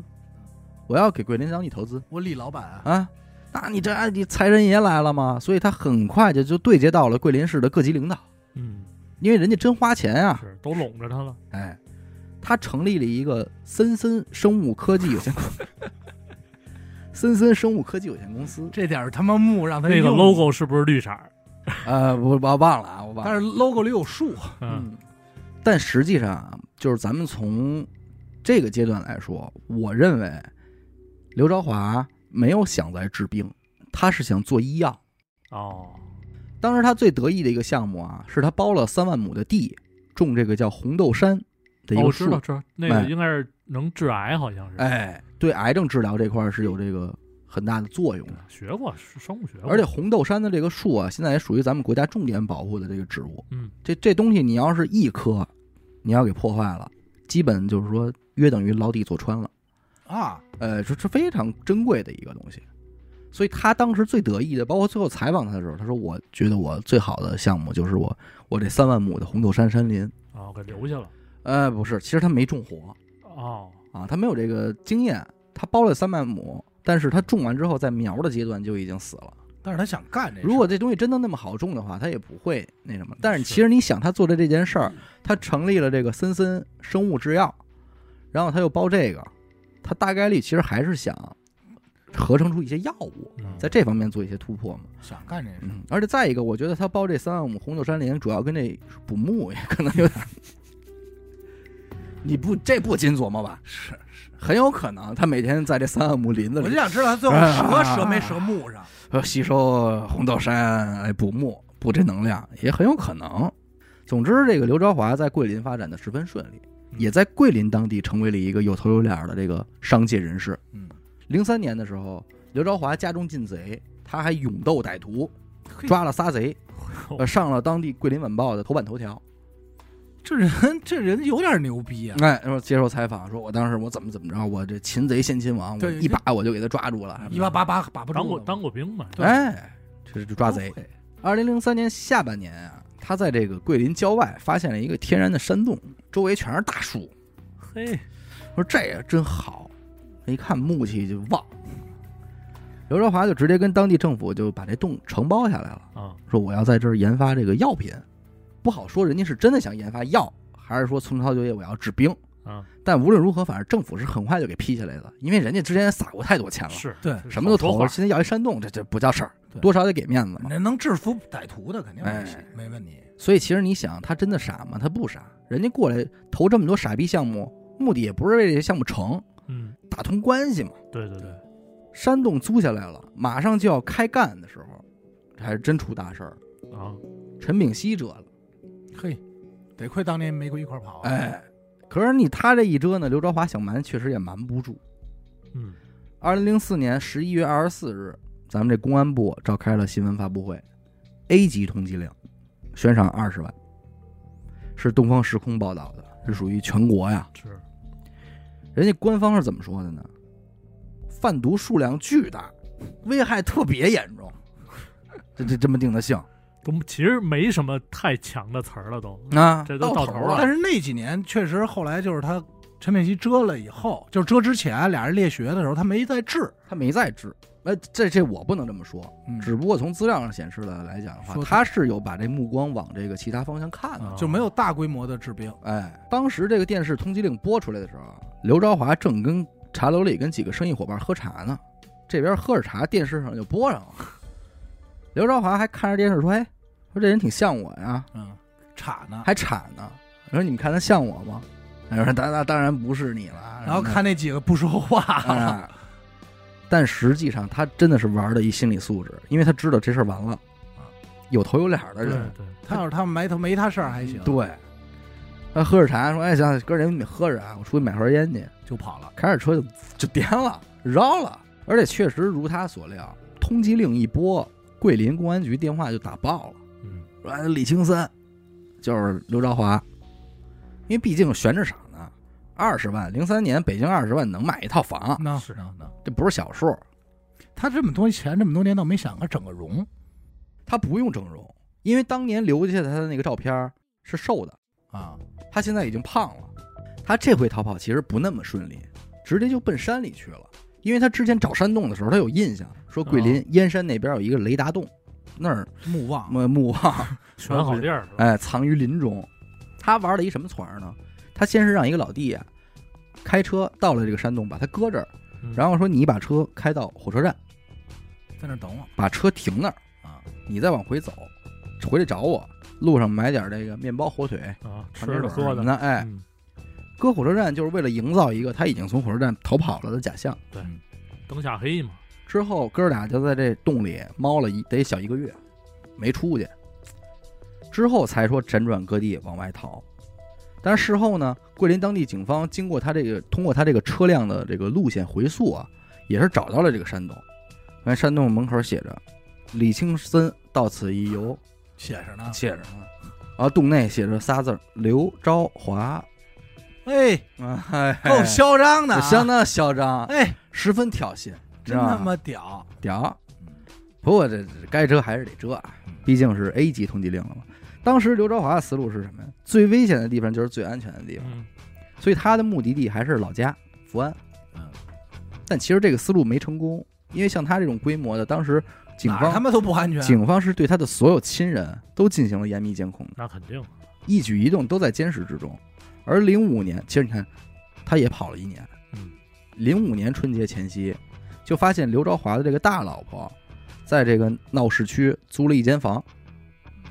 我要给桂林当地投资我李老板啊，啊！那你这你财神爷来了吗？所以他很快就就对接到了桂林市的各级领导，嗯，因为人家真花钱啊。是都拢着他了。哎，他成立了一个森森生物科技有限公司，森森生物科技有限公司。这点儿他妈木让他那个 logo 是不是绿色？呃，我我忘了啊，我忘了。但是 logo 里有树，嗯，嗯，但实际上啊，就是咱们从这个阶段来说，我认为刘朝华没有想在治病，他是想做医药。哦，当时他最得意的一个项目啊，是他包了三万亩的地，种这个叫红豆杉的一哦，个树。知道知道，那哎个应该是能治癌，好像是。哎，对癌症治疗这块儿是有这个很大的作用的。学过是生物学过，而且红豆杉的这个树啊，现在也属于咱们国家重点保护的这个植物。嗯，这这东西你要是一棵，你要给破坏了，基本就是说约等于牢底坐穿了。啊，呃，这是非常珍贵的一个东西。所以他当时最得意的，包括最后采访他的时候，他说：“我觉得我最好的项目就是我我这三万亩的红豆杉山林。啊，给留下了。呃，不是，其实他没种活哦，啊，他没有这个经验。他包了三万亩，但是他种完之后，在苗的阶段就已经死了。但是他想干这如果这东西真的那么好种的话，他也不会那什么。但是其实你想，他做的这件事儿，他成立了这个森森生物制药，然后他又包这个，他大概率其实还是想合成出一些药物，嗯在这方面做一些突破嘛。想干这事，嗯，而且再一个，我觉得他包这三万亩红豆杉林，主要跟这捕木也可能有点。你不这不禁琢磨吧？是很有可能他每天在这三万亩林子里我就想知道他最后折折没折木上，呃，吸收红豆杉来补木，补这能量也很有可能。总之，这个刘朝华在桂林发展的十分顺利，也在桂林当地成为了一个有头有脸的这个商界人士。嗯，零三年的时候，刘朝华家中进贼，他还勇斗歹徒，抓了仨贼，呃，上了当地《桂林晚报》的头版头条。这人这人有点牛逼啊！哎，说接受采访，说我当时我怎么怎么着，我这擒贼先擒王，我对一把我就给他抓住了。一把把把把不当过，当过兵嘛？对哎，这是抓贼二零零三年下半年啊，他在这个桂林郊外发现了一个天然的山洞，周围全是大树。嘿，说这也真好，一看木气就旺。刘德华就直接跟当地政府就把这洞承包下来了，啊，说我要在这儿研发这个药品。不好说人家是真的想研发药，还是说重操就业我要治兵。啊，但无论如何，反正政府是很快就给批下来的，因为人家之前撒过太多钱了，是对什么都投了，现在要一山洞，这这不叫事儿，对多少得给面子嘛。那能制服歹徒的肯定没没问题。所以其实你想，他真的傻吗？他不傻，人家过来投这么多傻逼项目，目的也不是为这些项目成，嗯，打通关系嘛。对对对，山洞租下来了，马上就要开干的时候，这还是真出大事儿。啊，陈炳熙折了，嘿，得亏当年没跟一块跑啊。哎，可是你他这一折呢，刘朝华想瞒，确实也瞒不住。嗯，二零零四年十一月二十四日，咱们这公安部召开了新闻发布会，A 级通缉令，悬赏二十万，是东方时空报道的，是属于全国呀。是，人家官方是怎么说的呢？贩毒数量巨大，危害特别严重，这这这么定的性都其实没什么太强的词儿了都，啊，这都到头了但是那几年确实后来就是他陈佩琪遮了以后，就是遮之前俩人列学的时候，他没在治。他没在治。呃，这这我不能这么说，嗯只不过从资料上显示的来讲的话说，他是有把这目光往这个其他方向看的。啊就没有大规模的治病。哎，当时这个电视通缉令播出来的时候，刘朝华正跟茶楼里跟几个生意伙伴喝茶呢，这边喝着茶，电视上就播上了。刘朝华还看着电视说：“哎，说这人挺像我呀，嗯，铲呢。还铲呢。我说你们看他像我吗？他说当当当然不是你了。然后看那几个不说话，啊，但实际上他真的是玩的一心理素质，因为他知道这事儿完了，有头有脸的人，对，他要是他没他没他事儿还行。对，他喝着茶说：“哎，行，哥儿姐你得喝着啊，我出去买盒烟去。就跑了。”开着车就就颠了，绕了。而且确实如他所料，通缉令一拨，桂林公安局电话就打爆了，嗯，说哎李青森就是刘朝华，因为毕竟悬着赏呢，二十万，零三年北京二十万能买一套房，那是那那，这不是小数。他这么多钱，这么多年倒没想过整个容他不用整容，因为当年留下他的那个照片是瘦的，啊。他现在已经胖了。他这回逃跑其实不那么顺利，直接就奔山里去了。因为他之前找山洞的时候，他有印象，说桂林燕山那边有一个雷达洞，那儿木望木木望，选好地儿？哎，藏于林中。他玩了一什么团呢？他先是让一个老弟啊，开车到了这个山洞，把他搁这儿，嗯然后说你把车开到火车站，在那儿等我把车停那儿，啊。你再往回走，回来找我，路上买点这个面包、火腿、啊，吃传的喝的，什么的，哎，嗯搁火车站就是为了营造一个他已经从火车站逃跑了的假象。对灯下黑嘛，之后哥俩就在这洞里猫了一得小一个月，没出去。之后才说辗转各地往外逃。但是事后呢，桂林当地警方经过他这个通过他这个车辆的这个路线回溯啊，也是找到了这个山洞。看山洞门口写着“李青森到此一游写着”，呢。写着呢。然后洞内写着仨字儿“刘昭华哎，”，够嚣张的啊，相当嚣张，哎，十分挑衅，真他妈屌。屌嗯。不过这这该遮还是得遮啊，毕竟是 A 级通缉令了嘛。当时刘朝华的思路是什么呀？最危险的地方就是最安全的地方，嗯，所以他的目的地还是老家福安。嗯，但其实这个思路没成功，因为像他这种规模的，当时警方他妈都不安全。警方是对他的所有亲人都进行了严密监控的，那肯定，一举一动都在监视之中。而零五年，其实你看，他也跑了一年。嗯，零五年春节前夕，就发现刘朝华的这个大老婆，在这个闹市区租了一间房，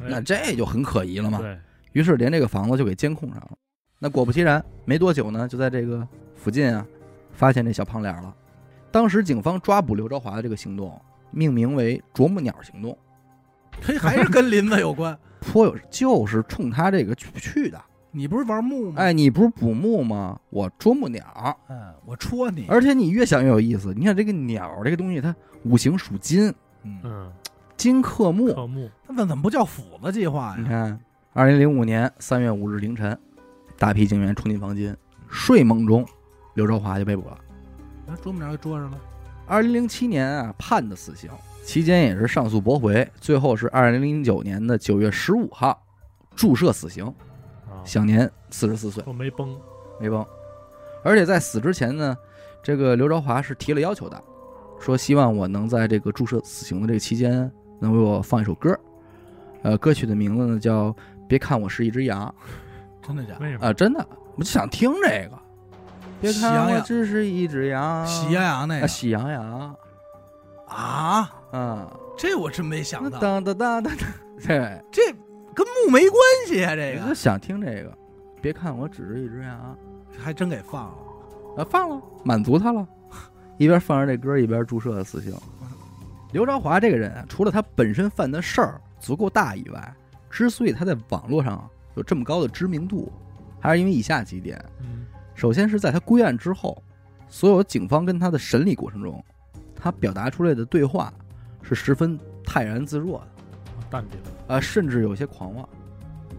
哎那这就很可疑了嘛。对，于是连这个房子就给监控上了。那果不其然，没多久呢，就在这个附近啊，发现这小胖脸了。当时警方抓捕刘朝华的这个行动，命名为“啄木鸟行动嘿，还是跟林子有关。”，颇有就是冲他这个去去的。你不是玩木吗？，哎，你不是捕木吗？我啄木鸟，嗯，我戳你。而且你越想越有意思。你看这个鸟这个东西，它五行属金，嗯，嗯，金克木。科目那怎么不叫斧子计划呀？你看，二零零五年三月五日凌晨，大批警员冲进房间，睡梦中，刘朝华就被捕了。那啄木鸟给捉上了。二零零七年啊，判的死刑，期间也是上诉驳回，最后是二零零九年的九月十五号注射死刑，啊，享年四十四岁，我没崩，没崩。而且在死之前呢，这个刘朝华是提了要求的，说希望我能在这个注射死刑的这个期间，能为我放一首歌，呃，歌曲的名字呢叫《别看我是一只羊》真的假的？为什么？啊，真的，我就想听这个。别喜羊看我只是一只羊，喜羊羊那啊，个喜羊羊啊，嗯，这我真没想到，当当当当，对，这跟木没关系啊，这个想听这个。别看我只是一只羊，还真给放了。啊，放了，满足他了。一边放着这歌，一边注射死刑。刘朝华这个人啊，除了他本身犯的事儿足够大以外，之所以他在网络上有这么高的知名度，还是因为以下几点：嗯，首先是在他归案之后，所有警方跟他的审理过程中，他表达出来的对话是十分泰然自若的，淡定，啊，甚至有些狂妄。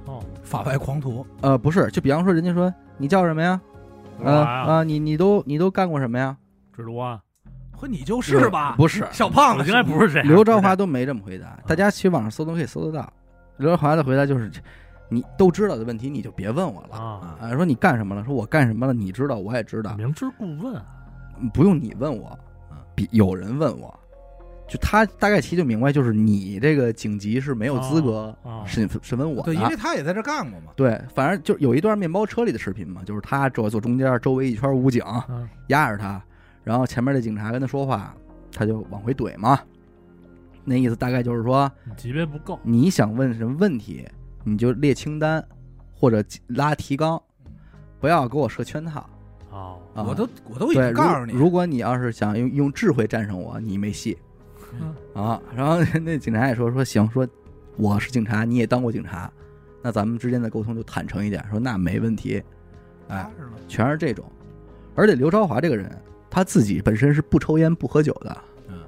哦，法外狂徒，呃，不是，就比方说，人家说你叫什么呀？啊？啊，你你都你都干过什么呀？蜘蛛啊，和你就是吧？不是，小胖子应该不是这样。刘朝华都没这么回答。大家去网上搜都可以搜得到。刘朝华的回答就是：你都知道的问题，你就别问我了。啊，啊，说你干什么了？说我干什么了？你知道，我也知道，明知故问，不用你问我，比有人问我，就他大概其就明白，就是你这个警级是没有资格啊，审审问我对，因为。他也在这干过嘛。对，反正就有一段面包车里的视频嘛，就是他坐坐中间，周围一圈武警嗯压着他，然后前面的警察跟他说话，他就往回怼嘛。那意思大概就是说，级别不够，你想问什么问题，你就列清单或者拉提纲，不要给我设圈套哦，啊！我都我都已，经告诉你如，如果你要是想用用智慧战胜我，你没戏嗯啊！然后 那警察也说说行，说我是警察，你也当过警察，那咱们之间的沟通就坦诚一点，说那没问题，哎，全是这种。而且刘朝华这个人，他自己本身是不抽烟不喝酒的，嗯，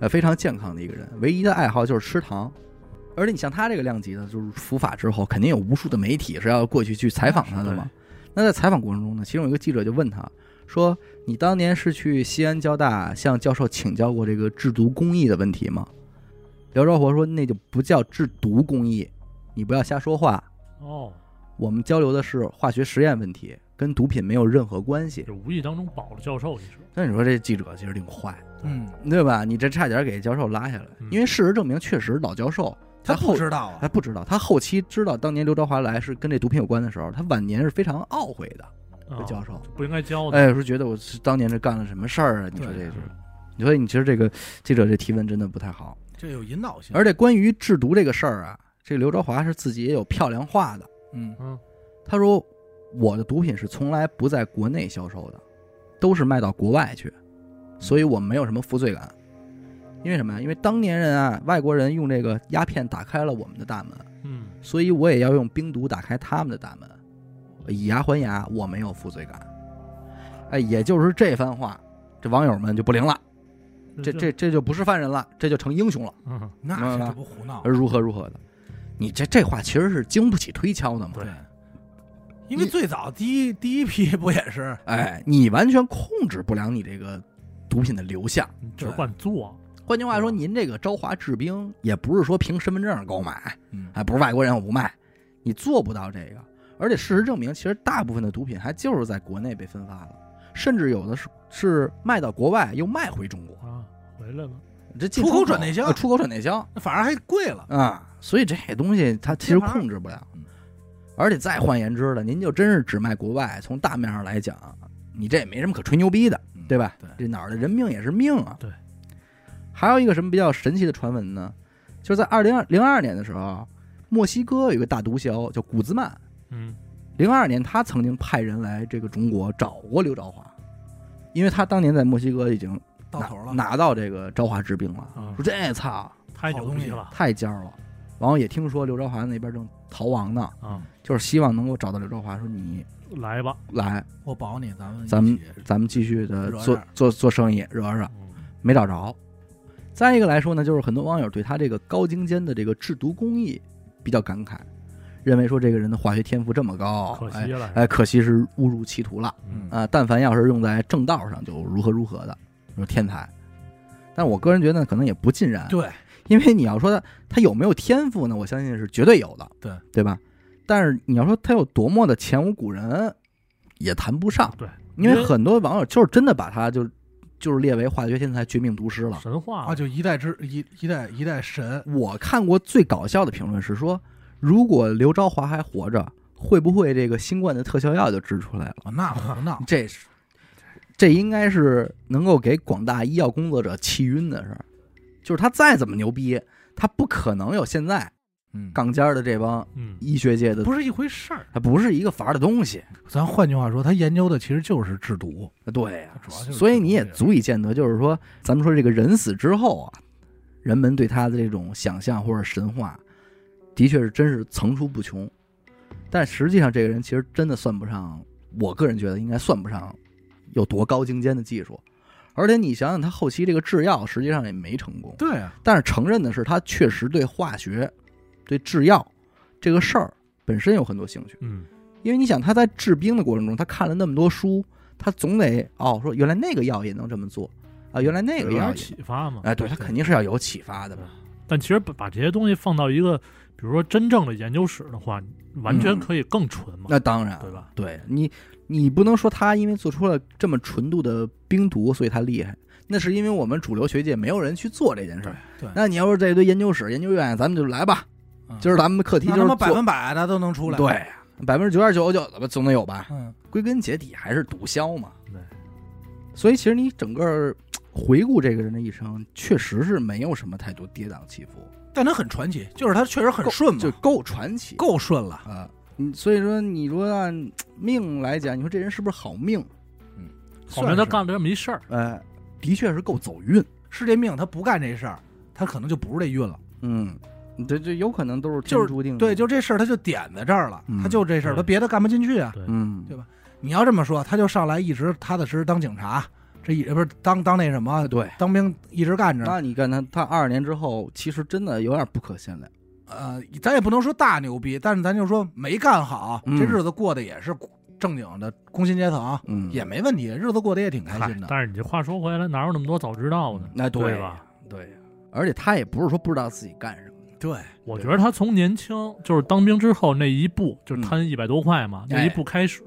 呃，非常健康的一个人，唯一的爱好就是吃糖。而且你像他这个量级的，就是伏法之后，肯定有无数的媒体是要过去去采访他的嘛。那在采访过程中呢，其中有一个记者就问他说：“你当年是去西安交大向教授请教过这个制毒工艺的问题吗？”刘朝华说：“那就不叫制毒工艺，你不要瞎说话。哦，我们交流的是化学实验问题，跟毒品没有任何关系。这无意当中保了教授一手。”那你说这记者其实挺坏，嗯，对吧？你这差点给教授拉下来，嗯因为事实证明，确实老教授他后不知道啊，他不知道，他后期知道当年刘朝华来是跟这毒品有关的时候，他晚年是非常懊悔的。这啊教授，不应该教的。哎，说觉得我是当年这干了什么事儿啊？你说这对是，你说你其实这个记者这提问真的不太好。这有引导性，而且关于制毒这个事儿啊，这刘朝华是自己也有漂亮话的。嗯嗯，他说：“我的毒品是从来不在国内销售的，都是卖到国外去，所以我没有什么负罪感。因为什么呀？因为当年人啊，外国人用这个鸦片打开了我们的大门，嗯，所以我也要用冰毒打开他们的大门，以牙还牙，我没有负罪感。哎，也就是这番话，这网友们就不灵了，这这这就不是犯人了，这就成英雄了，嗯，那这不胡闹而，如何如何的。你这这话其实是经不起推敲的嘛。对因为最早第一第一批不也是哎，你完全控制不了你这个毒品的流向。你只管做。换句话说，您这个朝华制冰也不是说凭身份证购买，嗯哎，不是外国人我不卖，你做不到这个。而且事实证明，其实大部分的毒品还就是在国内被分发了，甚至有的是是卖到国外又卖回中国，啊，回来了。这进出口转内销呃出口转内销反而还贵了，啊，所以这东西它其实控制不了嗯。而且再换言之了，您就真是只卖国外，从大面上来讲，你这也没什么可吹牛逼的，嗯对吧？对这哪儿的人命也是命啊。对。还有一个什么比较神奇的传闻呢？就是在二零零二年的时候，墨西哥有一个大毒枭叫古兹曼，嗯，零二年他曾经派人来这个中国找过刘兆华，因为他当年在墨西哥已经拿到头了，拿到这个朝华治病了，啊说这操太牛好东西了太尖儿了。然后也听说刘朝华那边正逃亡呢，啊！就是希望能够找到刘朝华，说你来吧，来，我保你，咱们咱们一起咱们继续的做做做生意，惹惹，嗯没找着。再一个来说呢，就是很多网友对他这个高精尖的这个制毒工艺比较感慨，认为说这个人的化学天赋这么高，哎可惜了。哎，可惜是误入歧途了嗯啊！但凡要是用在正道上，就如何如何的，说天才。但我个人觉得可能也不尽然，对，因为你要说他他有没有天赋呢？我相信是绝对有的，对对吧？但是你要说他有多么的前无古人，也谈不上，对，因为因为很多网友就是真的把他就就是列为化学天才、绝命毒师了。神话啊，就一代之一一代一代神，我看过最搞笑的评论是说，如果刘昭华还活着，会不会这个新冠的特效药就制出来了？啊那胡闹，这是，这应该是能够给广大医药工作者气晕的事儿。就是他再怎么牛逼，他不可能有现在嗯，杠尖儿的这帮嗯，医学界的，不是一回事儿。它不是一个法儿的东西。咱换句话说，他研究的其实就是制毒，对呀、主要就是所以你也足以见得，就是说，咱们说这个人死之后啊，人们对他的这种想象或者神话，的确是真是层出不穷。但实际上，这个人其实真的算不上，我个人觉得应该算不上有多高精尖的技术。而且你想想，他后期这个制药实际上也没成功，对啊，但是承认的是，他确实对化学、对制药这个事儿本身有很多兴趣。嗯，因为你想他在治病的过程中，他看了那么多书，他总得哦说原来那个药也能这么做啊，原来那个药有启发嘛。哎，对他肯定是要有启发的嘛。但其实把把这些东西放到一个，比如说真正的研究室的话，完全可以更纯嘛，那当然，对吧？对你你不能说他因为做出了这么纯度的冰毒，所以他厉害。那是因为我们主流学界没有人去做这件事儿。对那你要是这一堆研究室、研究院，咱们就来吧。今儿咱们的课题就是他妈百分百的都能出来，对，百分之九点九九的吧，总得有吧。嗯，归根结底还是毒枭嘛。对，所以其实你整个回顾这个人的一生，确实是没有什么太多跌宕起伏，但他很传奇，就是他确实很顺嘛，就够传奇够顺了，啊。嗯，所以说你说按命来讲，你说这人是不是好命？后面他干了这么一事儿，哎，的确是够走运。是这命，他不干这事儿，他可能就不是这运了。嗯，这这有可能都是就是天注定的。对，就这事儿他就点在这儿了，嗯他就这事儿，他别的干不进去啊。嗯，对吧你要这么说，他就上来一直踏踏实实当警察，这一不是当当那什么对。当兵一直干着。那你看他，他二十年之后，其实真的有点不可限量。呃，咱也不能说大牛逼，但是咱就说没干好，嗯这日子过得也是正经的工薪阶层，嗯，也没问题，日子过得也挺开心的。但是你这话说回来，哪有那么多早知道呢？那对吧？对，而且他也不是说不知道自己干什么。对，我觉得他从年轻就是当兵之后那一步，就是嗯贪一百多块嘛，那一步开始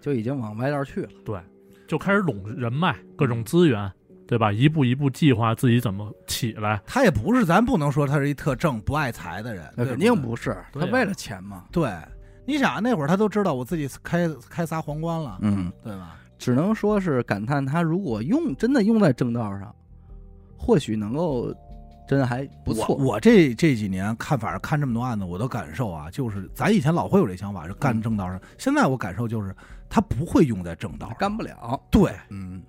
就已经往歪道去了。就开始拢人脉、各种资源，对吧？一步一步计划自己怎么起来。他也不是，咱不能说他是一特正不爱财的人，那肯定不是，他为了钱嘛。对。你想那会儿他都知道我自己开开仨皇冠了，嗯，对吧？只能说是感叹他如果用真的用在正道上，或许能够真的还不错。我我这这几年看，反正看这么多案子，我的感受啊，就是咱以前老会有这想法，是干嗯正道上。现在我感受就是，他不会用在正道上。干不了。对嗯，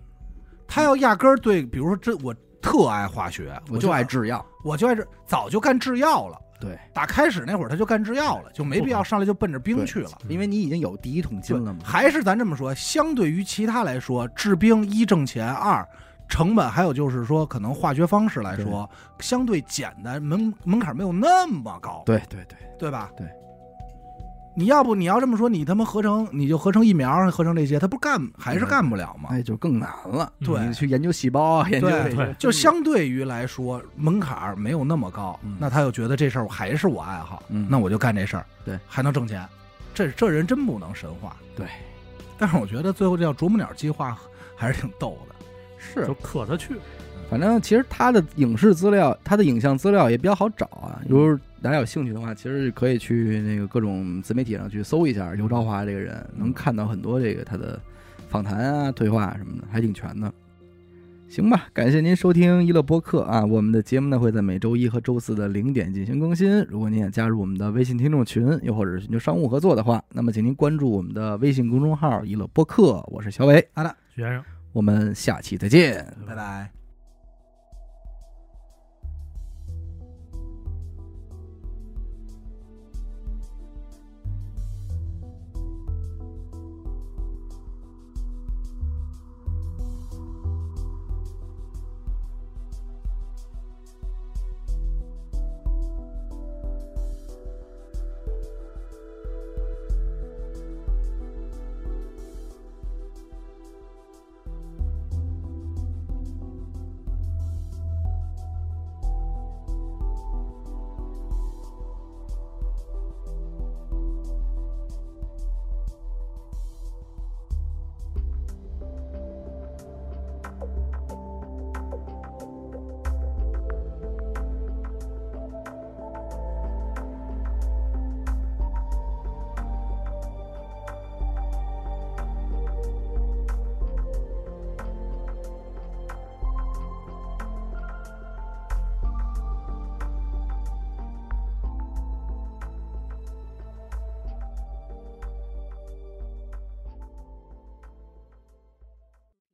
他要压根儿对，比如说这我特爱化学，我就爱，制药。我就爱这，早就干制药了。对，打开始那会儿他就干制药了，就没必要上来就奔着兵去了。因为你已经有第一桶金了嘛。还是咱这么说，相对于其他来说，制兵一挣钱，二成本，还有就是说可能化学方式来说，相对简单，门门槛没有那么高，对对对，对吧？对。你要不你要这么说，你他妈合成你就合成疫苗，合成这些，他不干还是干不了吗？哎，就更难了。对。你去研究细胞啊，研究就相对于来说，门槛没有那么高，嗯。那他又觉得这事儿还是我爱好，嗯。那我就干这事儿，对，还能挣钱，这这人真不能神话。对，但是我觉得最后这叫啄木鸟计划还是挺逗的。是。就可他去，反正其实他的影视资料，他的影像资料也比较好找啊。如果大家有兴趣的话，其实可以去那个各种自媒体上去搜一下刘朝华这个人，能看到很多这个他的访谈啊、对话什么的，还挺全的。行吧，感谢您收听娱乐播客啊！我们的节目呢会在每周一和周四的零点进行更新。如果您也加入我们的微信听众群，又或者是寻求商务合作的话，那么请您关注我们的微信公众号“娱乐播客”，我是小伟，学生。我们下期再见。拜拜。